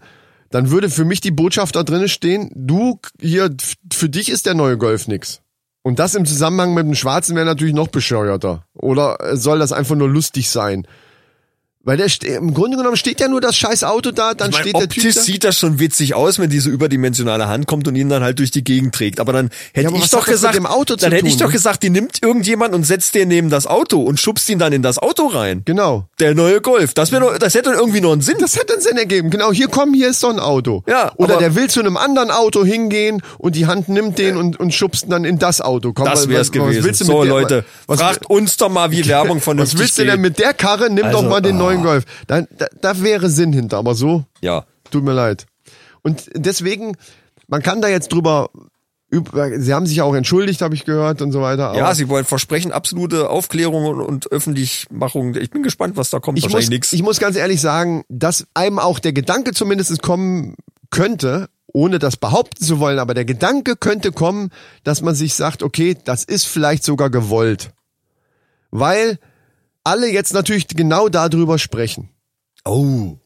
dann würde für mich die Botschaft da drinne stehen, du, hier, für dich ist der neue Golf nix. Und das im Zusammenhang mit dem Schwarzen wäre natürlich noch bescheuerter. Oder äh, soll das einfach nur lustig sein? Weil der im Grunde genommen steht ja nur das scheiß Auto da, dann Ich mein, steht der Typ da. sieht das schon witzig aus, wenn diese überdimensionale Hand kommt und ihn dann halt durch die Gegend trägt. Aber dann hätte Ja, aber ich was doch gesagt, dann hätte ich doch gesagt, die nimmt irgendjemand und setzt den neben das Auto und schubst ihn dann in das Auto rein. Genau. Der neue Golf. Das wäre, das hätte irgendwie noch einen Sinn. Das hätte einen Sinn ergeben. Genau, hier komm, hier ist so ein Auto. Ja, Oder der will zu einem anderen Auto hingehen und die Hand nimmt den und, und schubst ihn dann in das Auto. Komm, das was- wäre es was- was gewesen. willst du So mit der- Leute, was, fragt uns doch mal, wie Werbung von was willst du denn mit der Karre? Nimm Also, doch mal den neuen Golf. Da, da, da wäre Sinn hinter, aber so, Ja. tut mir leid. Und deswegen, man kann da jetzt drüber, über, sie haben sich auch entschuldigt, habe ich gehört und so weiter. Ja, sie wollen versprechen absolute Aufklärung und, Öffentlichmachung. Ich bin gespannt, was da kommt. ich muss, Wahrscheinlich nichts. ich muss ganz ehrlich sagen, dass einem auch der Gedanke zumindest kommen könnte, ohne das behaupten zu wollen, aber der Gedanke könnte kommen, dass man sich sagt, okay, das ist vielleicht sogar gewollt. Weil alle jetzt natürlich genau darüber sprechen. Oh.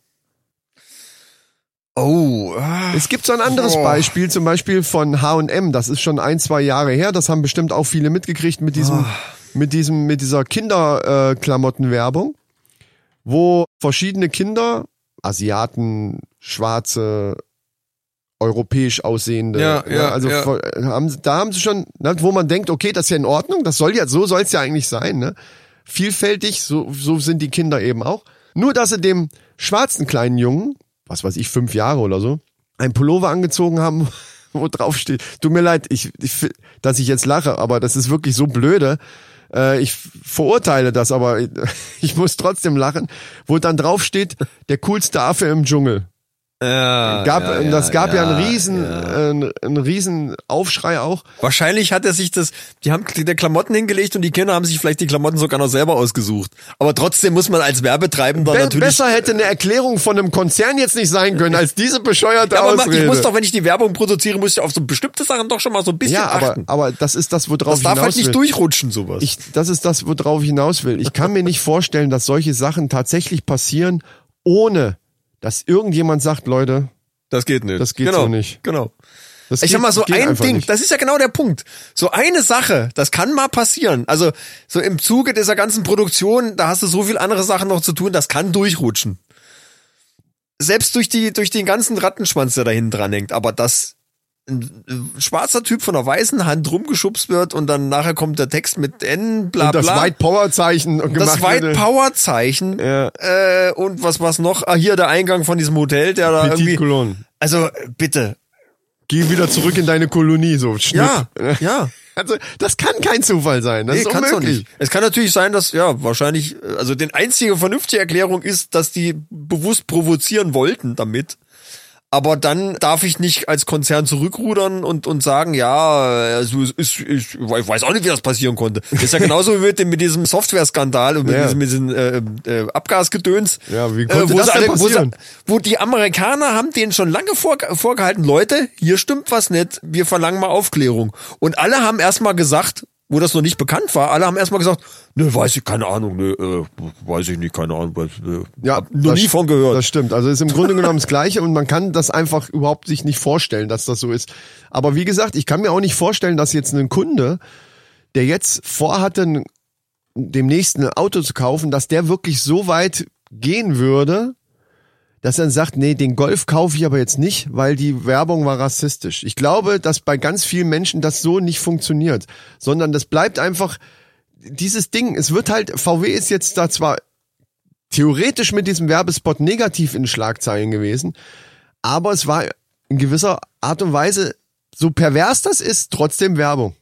Oh. Es gibt so ein anderes Boah. Beispiel, zum Beispiel von H&M, das ist schon ein, zwei Jahre her, das haben bestimmt auch viele mitgekriegt mit diesem, Ah. mit diesem, mit dieser Kinderklamottenwerbung, äh, wo verschiedene Kinder, Asiaten, Schwarze, europäisch aussehende, Ja, ne, ja, also ja. haben, da haben sie schon, ne, wo man denkt, okay, das ist ja in Ordnung, das soll ja, so soll es ja eigentlich sein, ne? Vielfältig, so, so sind die Kinder eben auch. Nur, dass sie dem schwarzen kleinen Jungen, was weiß ich, fünf Jahre oder so, ein Pullover angezogen haben, wo drauf steht. Tut mir leid, ich, ich, dass ich jetzt lache, aber das ist wirklich so blöde. Äh, ich verurteile das, aber ich muss trotzdem lachen, wo dann drauf steht, der coolste Affe im Dschungel. Ja, Gab, ja, ja, das gab ja, ja, einen riesen, ja. äh, einen, riesen Aufschrei auch. Wahrscheinlich hat er sich das, die haben der Klamotten hingelegt und die Kinder haben sich vielleicht die Klamotten sogar noch selber ausgesucht. Aber trotzdem muss man als Werbetreibender Be natürlich. besser hätte eine Erklärung von einem Konzern jetzt nicht sein können, als diese bescheuerte ja, aber Ausrede. ich muss doch, wenn ich die Werbung produziere, muss ich auf so bestimmte Sachen doch schon mal so ein bisschen ja, aber, achten. aber das ist das, worauf das darf ich halt hinaus nicht will. durchrutschen, sowas. Ich, das ist das, worauf ich hinaus will. Ich kann mir nicht vorstellen, dass solche Sachen tatsächlich passieren, ohne dass irgendjemand sagt, Leute, das geht nicht. Das geht genau, so nicht. Genau. das Ich geht, sag mal so ein Ding, Nicht. das ist ja genau der Punkt. So eine Sache, das kann mal passieren. Also so im Zuge dieser ganzen Produktion, da hast du so viel andere Sachen noch zu tun, das kann durchrutschen. Selbst durch die durch den ganzen Rattenschwanz, der da hinten dran hängt, aber dass ein schwarzer Typ von einer weißen Hand rumgeschubst wird und dann nachher kommt der Text mit N bla Und das bla. White Power Zeichen gemacht das White. Power Zeichen Ja. äh, und was was noch? Ah hier der Eingang von diesem Hotel, der da Petit irgendwie Cologne. Also bitte. Geh wieder zurück in deine Kolonie, so. Schnipp. Ja, ja. Also, das kann kein Zufall sein. Das Nee, ist unmöglich. nicht. Es kann natürlich sein, dass, ja, wahrscheinlich, äh, also die einzige vernünftige Erklärung ist, dass die bewusst provozieren wollten damit. Aber dann darf ich nicht als Konzern zurückrudern und, und sagen, ja, also es ist, ich, ich weiß auch nicht, wie das passieren konnte. Das ist ja genauso wie mit, dem, mit diesem Software-Skandal und mit Ja. diesem, mit diesem äh, äh, Abgasgedöns. Ja, wie konnte wo das alle, wo, sie, passieren? wo die Amerikaner haben denen schon lange vor, vorgehalten, Leute, hier stimmt was nicht, wir verlangen mal Aufklärung. Und alle haben erstmal gesagt, wo das noch nicht bekannt war, alle haben erstmal gesagt, ne, weiß ich, keine Ahnung, ne, äh, weiß ich nicht, keine Ahnung, weiß, äh, Ja, hab noch nie von gehört. Das stimmt. Also ist im Grunde genommen das Gleiche und man kann das einfach überhaupt sich nicht vorstellen, dass das so ist. Aber wie gesagt, ich kann mir auch nicht vorstellen, dass jetzt ein Kunde, der jetzt vorhatte, demnächst ein Auto zu kaufen, dass der wirklich so weit gehen würde, dass er dann sagt, nee, den Golf kaufe ich aber jetzt nicht, weil die Werbung war rassistisch. Ich glaube, dass bei ganz vielen Menschen das so nicht funktioniert, sondern das bleibt einfach dieses Ding. Es wird halt, VW ist jetzt da zwar theoretisch mit diesem Werbespot negativ in Schlagzeilen gewesen, aber es war in gewisser Art und Weise, so pervers das ist, trotzdem Werbung.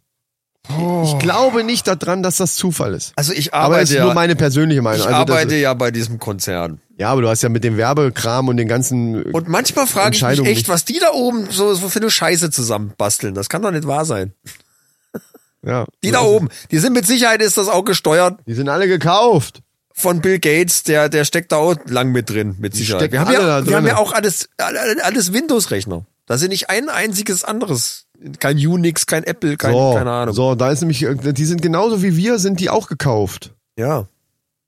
Ich glaube nicht daran, dass das Zufall ist. Also ich Aber arbeite es ist ja, nur meine persönliche Meinung. ich Also arbeite ja bei diesem Konzern. Ja, aber du hast ja mit dem Werbekram und den ganzen Und manchmal frage ich mich echt, was die da oben so, so für eine Scheiße zusammenbasteln. Das kann doch nicht wahr sein. ja, Die da oben, die sind mit Sicherheit ist das auch gesteuert Die sind alle gekauft. von Bill Gates, der der steckt da auch lang mit drin, mit Sicherheit. Wir haben, ja, wir haben ja auch alles alles, alles Windows Rechner. Da sind nicht ein einziges anderes, kein Unix, kein Apple, kein so, keine Ahnung. so, da ist nämlich, äh, die sind genauso wie wir, sind die auch gekauft. Ja.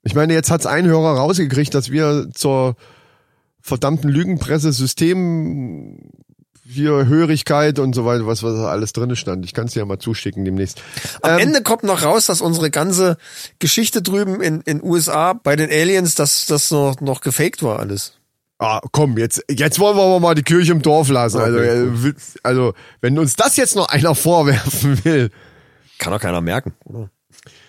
Ich meine, jetzt hat's ein Hörer rausgekriegt, dass wir zur verdammten Lügenpresse System hier Hörigkeit und so weiter, was, was da alles drin stand. Ich kann es dir ja mal zuschicken demnächst. Am Ähm, Ende kommt noch raus, dass unsere ganze Geschichte drüben in in USA bei den Aliens, dass das noch noch gefaked war alles. Ah, komm, jetzt, jetzt wollen wir aber mal die Kirche im Dorf lassen. Also, Okay, äh, also, wenn uns das jetzt noch einer vorwerfen will. Kann doch keiner merken, oder?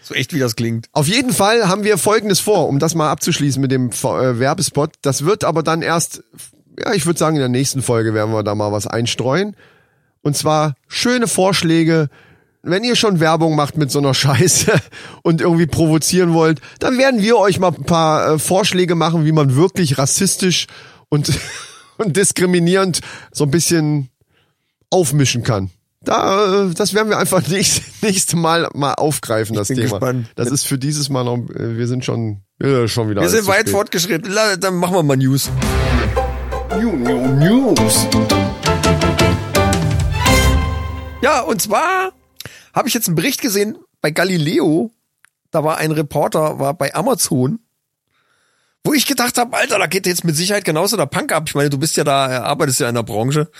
So echt wie das klingt. Auf jeden Fall haben wir Folgendes vor, um das mal abzuschließen mit dem äh, Werbespot. Das wird aber dann erst, ja, ich würde sagen, in der nächsten Folge werden wir da mal was einstreuen. Und zwar schöne Vorschläge. Wenn ihr schon Werbung macht mit so einer Scheiße und irgendwie provozieren wollt, dann werden wir euch mal ein paar äh, Vorschläge machen, wie man wirklich rassistisch und, und diskriminierend so ein bisschen aufmischen kann. Da, äh, das werden wir einfach nächste, nächste Mal mal aufgreifen, das Thema. gespannt. Das ist für dieses Mal noch, äh, wir sind schon, äh, schon wieder. Wir sind weit fortgeschritten. Dann machen wir mal News. News. Ja, und zwar habe ich jetzt einen Bericht gesehen bei Galileo. Da war ein Reporter, war bei Amazon, wo ich gedacht habe, Alter, da geht jetzt mit Sicherheit genauso der Punk ab. Ich meine, du bist ja da, äh, arbeitest ja in der Branche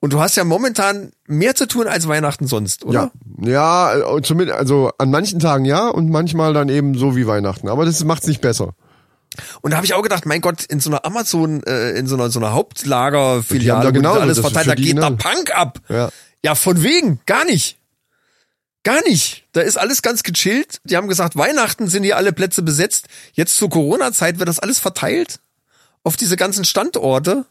und du hast ja momentan mehr zu tun als Weihnachten sonst, oder? Ja, ja, äh, zumindest, also an manchen Tagen ja und manchmal dann eben so wie Weihnachten. Aber das macht's nicht besser. Und da habe ich auch gedacht, mein Gott, in so einer Amazon, äh, in so einer, so einer Hauptlagerfiliale, da genauso, alles verteilt, da geht der genauso. Punk ab. Ja. Ja, von wegen, gar nicht. Gar nicht. Da ist alles ganz gechillt. Die haben gesagt, Weihnachten sind hier alle Plätze besetzt. Jetzt zur Corona-Zeit wird das alles verteilt auf diese ganzen Standorte.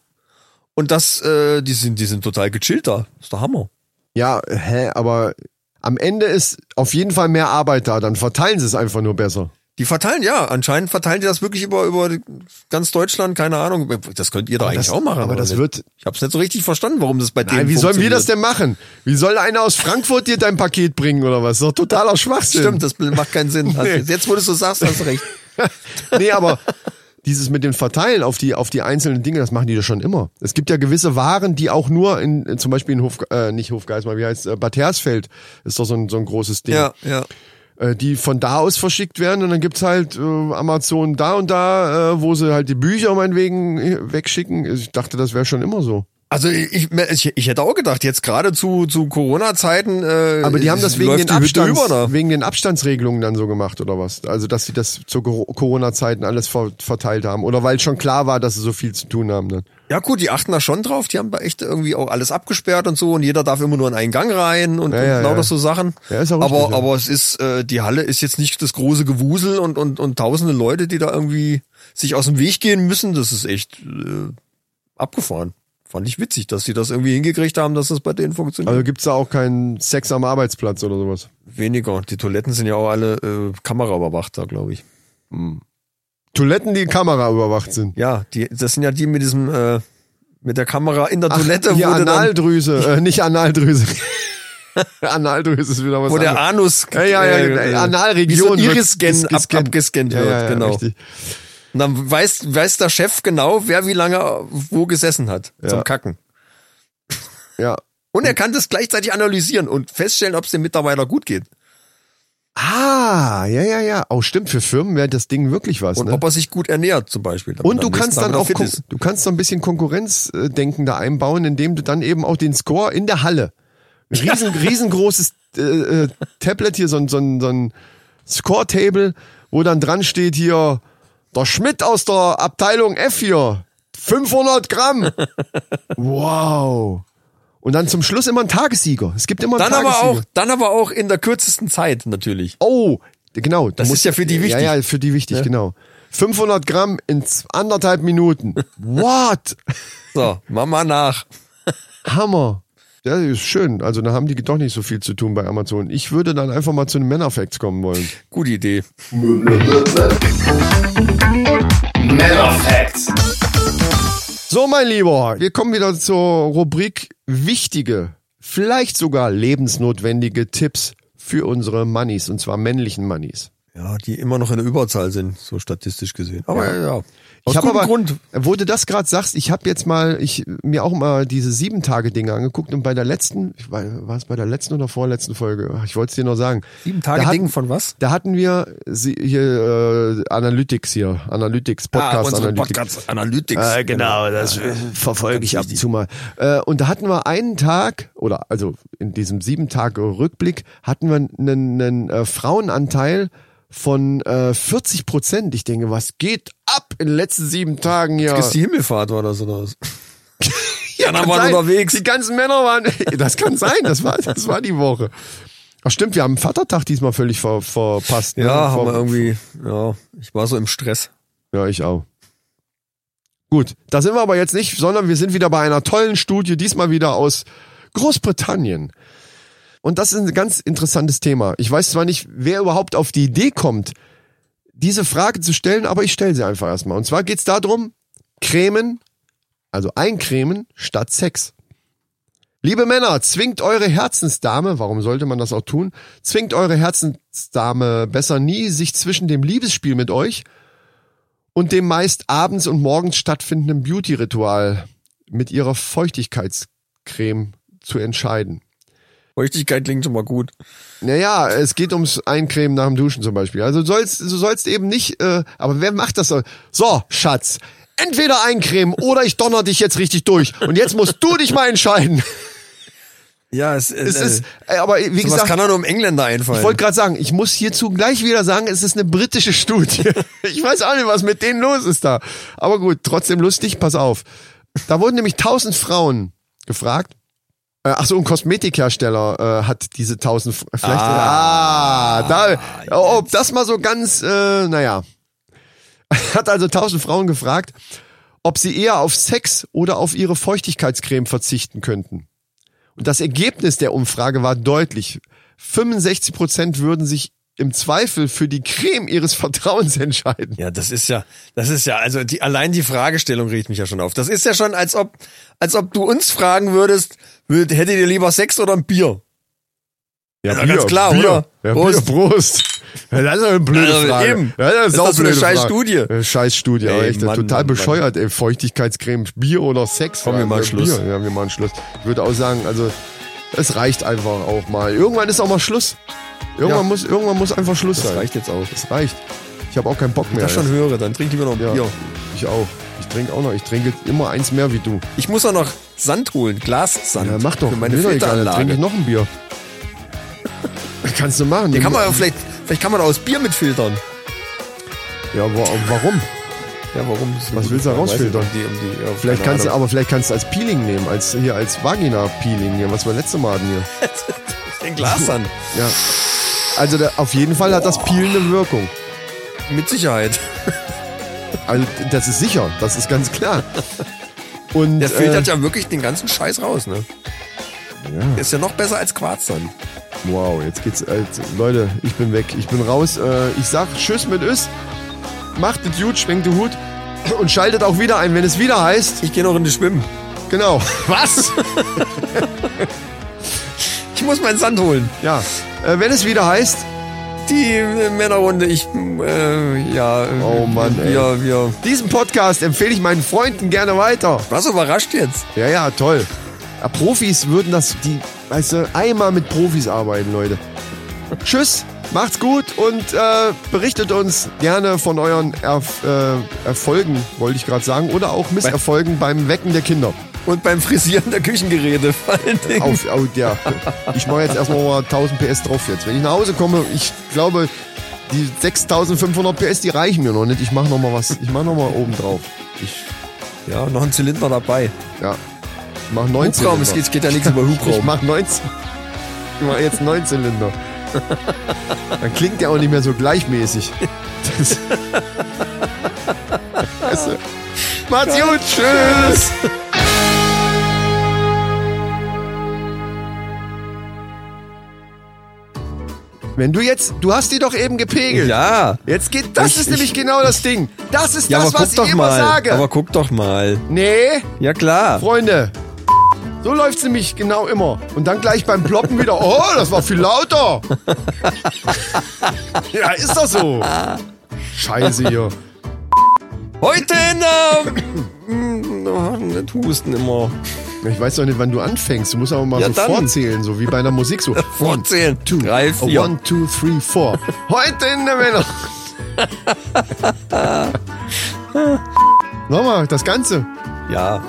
Und das, äh, die sind, die sind total gechillt da. Ist der Hammer. Ja, hä, aber am Ende ist auf jeden Fall mehr Arbeit da, dann verteilen sie es einfach nur besser. Die verteilen, ja, anscheinend verteilen die das wirklich über, über ganz Deutschland, keine Ahnung. Das könnt ihr doch eigentlich das- auch machen. aber das nicht? wird- Ich hab's nicht so richtig verstanden, warum das bei denen Nein, wie sollen wir das denn machen? Wie soll einer aus Frankfurt dir dein Paket bringen oder was? Das ist doch totaler Schwachsinn. Stimmt, das macht keinen Sinn. Nee. Jetzt, wo du es so sagst, hast du recht. nee, aber dieses mit dem Verteilen auf die, auf die einzelnen Dinge, das machen die doch schon immer. Es gibt ja gewisse Waren, die auch nur in, in zum Beispiel in Hof, äh, nicht Hofgeismar, wie heißt äh, Bad Hersfeld, ist doch so ein, so ein großes Ding. Ja, ja. Äh, die von da aus verschickt werden und dann gibt's halt äh, Amazon da und da, äh, wo sie halt die Bücher meinetwegen äh, wegschicken. Ich dachte, das wäre schon immer so. Also ich, ich, ich hätte auch gedacht, jetzt gerade zu, zu Corona-Zeiten. Äh, Aber die haben das wegen den, Abstands, über wegen den Abstandsregelungen dann so gemacht oder was? Also, dass sie das zu Cor- Corona-Zeiten alles ver verteilt haben. Oder weil schon klar war, dass sie so viel zu tun haben dann. Ja gut, die achten da schon drauf. Die haben da echt irgendwie auch alles abgesperrt und so und jeder darf immer nur in einen Gang rein und, Ja, und ja, lauter ja. so Sachen. Ja, ist auch aber richtig, aber es ist äh, die Halle ist jetzt nicht das große Gewusel und und und tausende Leute, die da irgendwie sich aus dem Weg gehen müssen. Das ist echt äh, abgefahren. Fand ich witzig, dass sie das irgendwie hingekriegt haben, dass das bei denen funktioniert. Also gibt's da auch keinen Sex am Arbeitsplatz oder sowas. Weniger. Die Toiletten sind ja auch alle äh, kameraüberwacht da, glaube ich. Toiletten, die Kamera überwacht sind. Ja, die, das sind ja die mit diesem, äh, mit der Kamera in der Toilette, hier wo, du dann, Analdrüse, äh, nicht Analdrüse. Analdrüse ist wieder was wo der anderes. Anus, Ja, ja, ja, äh, äh, Analregion Iris-Scan ges- ab, gescannt. abgescannt Ja, wird, ja, ja, genau. richtig. Und dann weiß, weiß der Chef genau, wer wie lange wo gesessen hat zum Kacken. Ja. Und er kann das gleichzeitig analysieren und feststellen, ob es dem Mitarbeiter gut geht. Ah, ja, ja, ja. Oh, stimmt, für Firmen wäre das Ding wirklich was. Und ne? ob er sich gut ernährt zum Beispiel. Und du kannst dann auch, du kannst so ein bisschen Konkurrenzdenken da einbauen, indem du dann eben auch den Score in der Halle, riesen, riesengroßes äh, äh, Tablet hier, so ein, so ein, so ein Score-Table, wo dann dran steht hier, der Schmidt aus der Abteilung F hier, 500 Gramm. Wow. Und dann zum Schluss immer ein Tagessieger. Es gibt immer einen Dann aber Tagessieger. auch, dann aber auch in der kürzesten Zeit natürlich. Oh, genau. Das ist ja für die wichtig. Ja, ja, für die wichtig, genau. 500 Gramm in anderthalb Minuten. What? So, mach mal nach. Hammer. Ja, ist schön. Also da haben die doch nicht so viel zu tun bei Amazon. Ich würde dann einfach mal zu den Männerfacts kommen wollen. Gute Idee. Männer Facts. So, mein Lieber, wir kommen wieder zur Rubrik wichtige, vielleicht sogar lebensnotwendige Tipps für unsere Mannis, und zwar männlichen Mannis. Ja, die immer noch in der Überzahl sind, so statistisch gesehen. Aber ja, ja. Aus ich habe aber, Grund. wo du das gerade sagst, ich habe jetzt mal, ich mir auch mal diese sieben Tage Dinge angeguckt und bei der letzten, ich war, war es bei der letzten oder vorletzten Folge? Ach, Ich wollte es dir noch sagen. Sieben Tage Da hat- Ding von was? Da hatten wir hier äh, Analytics hier, Analytics Podcast ah, Analytics. Podcast Analytics. Äh, genau, das äh, verfolge ich ab und zu mal. Äh, und da hatten wir einen Tag, oder also in diesem sieben Tage Rückblick, hatten wir einen, einen äh, Frauenanteil von äh, 40 Prozent. Ich denke, was geht ab in den letzten sieben Tagen hier? Ist die Himmelfahrt war das oder was? Ja, kann waren sein. unterwegs. Die ganzen Männer waren. Das kann sein. Das war, das war die Woche. Ach stimmt, wir haben Vatertag diesmal völlig ver, verpasst. ne? Ja, haben Ver- wir irgendwie, ja, ich war so im Stress. Ja, ich auch. Gut, da sind wir aber jetzt nicht, sondern wir sind wieder bei einer tollen Studie, diesmal wieder aus Großbritannien. Und das ist ein ganz interessantes Thema. Ich weiß zwar nicht, wer überhaupt auf die Idee kommt, diese Frage zu stellen, aber ich stelle sie einfach erstmal. Und zwar geht es darum, Cremen, also eincremen statt Sex. Liebe Männer, zwingt eure Herzensdame, warum sollte man das auch tun, zwingt eure Herzensdame besser nie, sich zwischen dem Liebesspiel mit euch und dem meist abends und morgens stattfindenden Beauty-Ritual mit ihrer Feuchtigkeitscreme zu entscheiden. Feuchtigkeit klingt schon mal gut. Naja, es geht ums Eincremen nach dem Duschen zum Beispiel. Also du sollst, du sollst eben nicht, äh, aber wer macht das so? So, Schatz, entweder eincremen oder ich donner dich jetzt richtig durch. Und jetzt musst du dich mal entscheiden. Ja, es, Es ist, äh, aber wie was gesagt, kann doch nur um Engländer einfallen. ich wollte gerade sagen, ich muss hierzu gleich wieder sagen, es ist eine britische Studie. Ich weiß auch nicht, was mit denen los ist da. Aber gut, trotzdem lustig, pass auf. Da wurden nämlich tausend Frauen gefragt. Äh, Ach so, ein Kosmetikhersteller äh, hat diese tausend, F- vielleicht, ah, da, ob das mal so ganz, äh, naja. Hat also tausend Frauen gefragt, ob sie eher auf Sex oder auf ihre Feuchtigkeitscreme verzichten könnten. Und das Ergebnis der Umfrage war deutlich. 65 Prozent würden sich im Zweifel für die Creme ihres Vertrauens entscheiden. Ja, das ist ja, das ist ja, also die, allein die Fragestellung regt mich ja schon auf. Das ist ja schon, als ob, als ob du uns fragen würdest, würd, hättet ihr lieber Sex oder ein Bier? Ja, ganz klar, oder? Ja, Prost. Bier, Prost. Ja, das ist eine blöde Also Frage. eben. Ja, das Ist das so eine scheiß Frage. Studie? Scheiß Studie, aber Ey, echt Mann, total Mann, Mann. bescheuert, ey. Feuchtigkeitscreme, Bier oder Sex. Komm, wir Ja, machen Schluss. Bier. Ja, wir machen Schluss. Ich würde auch sagen, also, es reicht einfach auch mal. Irgendwann ist auch mal Schluss. Irgendwann Ja. muss, irgendwann muss einfach Schluss Das sein. reicht jetzt auch. Das reicht. Ich habe auch keinen Bock Wenn mehr. ich das schon höre, dann trink lieber noch ein Ja, Bier. ich auch. Ich trinke auch noch. Ich trinke immer eins mehr wie du. Ich muss auch noch Sand holen, Glassand. Ja, mach doch. Für meine dann trinke Filteranlage. ich noch ein Bier. Kannst du machen. Den kann man ja vielleicht, vielleicht kann man aus Bier mitfiltern. ja, wa warum? Ja, warum? Was willst du da rausfiltern? Um die, um die, ja, Vielleicht kannst du, aber vielleicht kannst du als Peeling nehmen, als hier als Vagina-Peeling hier, was wir letzte Mal hatten hier. den Glassand. Ja. Also da, auf jeden Fall hat das Peelen eine Wirkung. Mit Sicherheit. Also das ist sicher, das ist ganz klar. Und Der äh, filtert ja wirklich den ganzen Scheiß raus, ne? ja. Ist ja noch besser als Quarzsand. Wow, jetzt geht's. Äh, Leute, ich bin weg. Ich bin raus. Äh, ich sag Tschüss mit Ös. Macht es gut, schwenkt den Hut. Und schaltet auch wieder ein, wenn es wieder heißt. Ich gehe noch in die Schwimmen. Genau. Was? Ich muss meinen Sand holen. ja. Äh, wenn es wieder heißt. Die äh, Männerrunde, ich, äh, ja. Oh Mann, ey. wir, wir. Diesen Podcast empfehle ich meinen Freunden gerne weiter. Was überrascht jetzt? Ja, ja, toll. Ja, Profis würden das, die, weißt du, einmal mit Profis arbeiten, Leute. Tschüss, Macht's gut und äh, berichtet uns gerne von euren Erf äh, Erfolgen, wollte ich gerade sagen, oder auch Misserfolgen beim Wecken der Kinder. Und beim Frisieren der Küchengeräte. Auf, auf, ja. Ich mache jetzt erstmal mal 1000 PS drauf jetzt. Wenn ich nach Hause komme, ich glaube, die 6500 PS, die reichen mir noch nicht. Ich mache noch mal was. Ich mache noch mal oben drauf. Ich, Ja, noch ein Zylinder dabei. ja. Ich mache 19. Hubraum, es geht, es geht ja nichts über Ich Hubraum. mach 19. Ich mach jetzt 9 Zylinder. Dann klingt der auch nicht mehr so gleichmäßig. Das, weißt du. Macht's gut, tschüss. Wenn du jetzt, du hast die doch eben gepegelt. Ja. Jetzt geht, das Ich- ist ich- nämlich genau das Ding. Das ist Ja, das, was ich doch immer mal. sage. Aber guck doch mal. nee, Ja klar. Freunde, so läuft's nämlich genau immer. Und dann gleich beim Ploppen wieder, oh, das war viel lauter. ja, ist doch so. Scheiße hier. Heute in der... Oh, nicht husten immer. Ich weiß doch nicht, wann du anfängst. Du musst aber mal Ja, so dann. vorzählen, so wie bei einer Musik so. Vorzählen. One, two, Drei, vier. One, two, three, four. Heute in der Männer. Nochmal, das Ganze. Ja.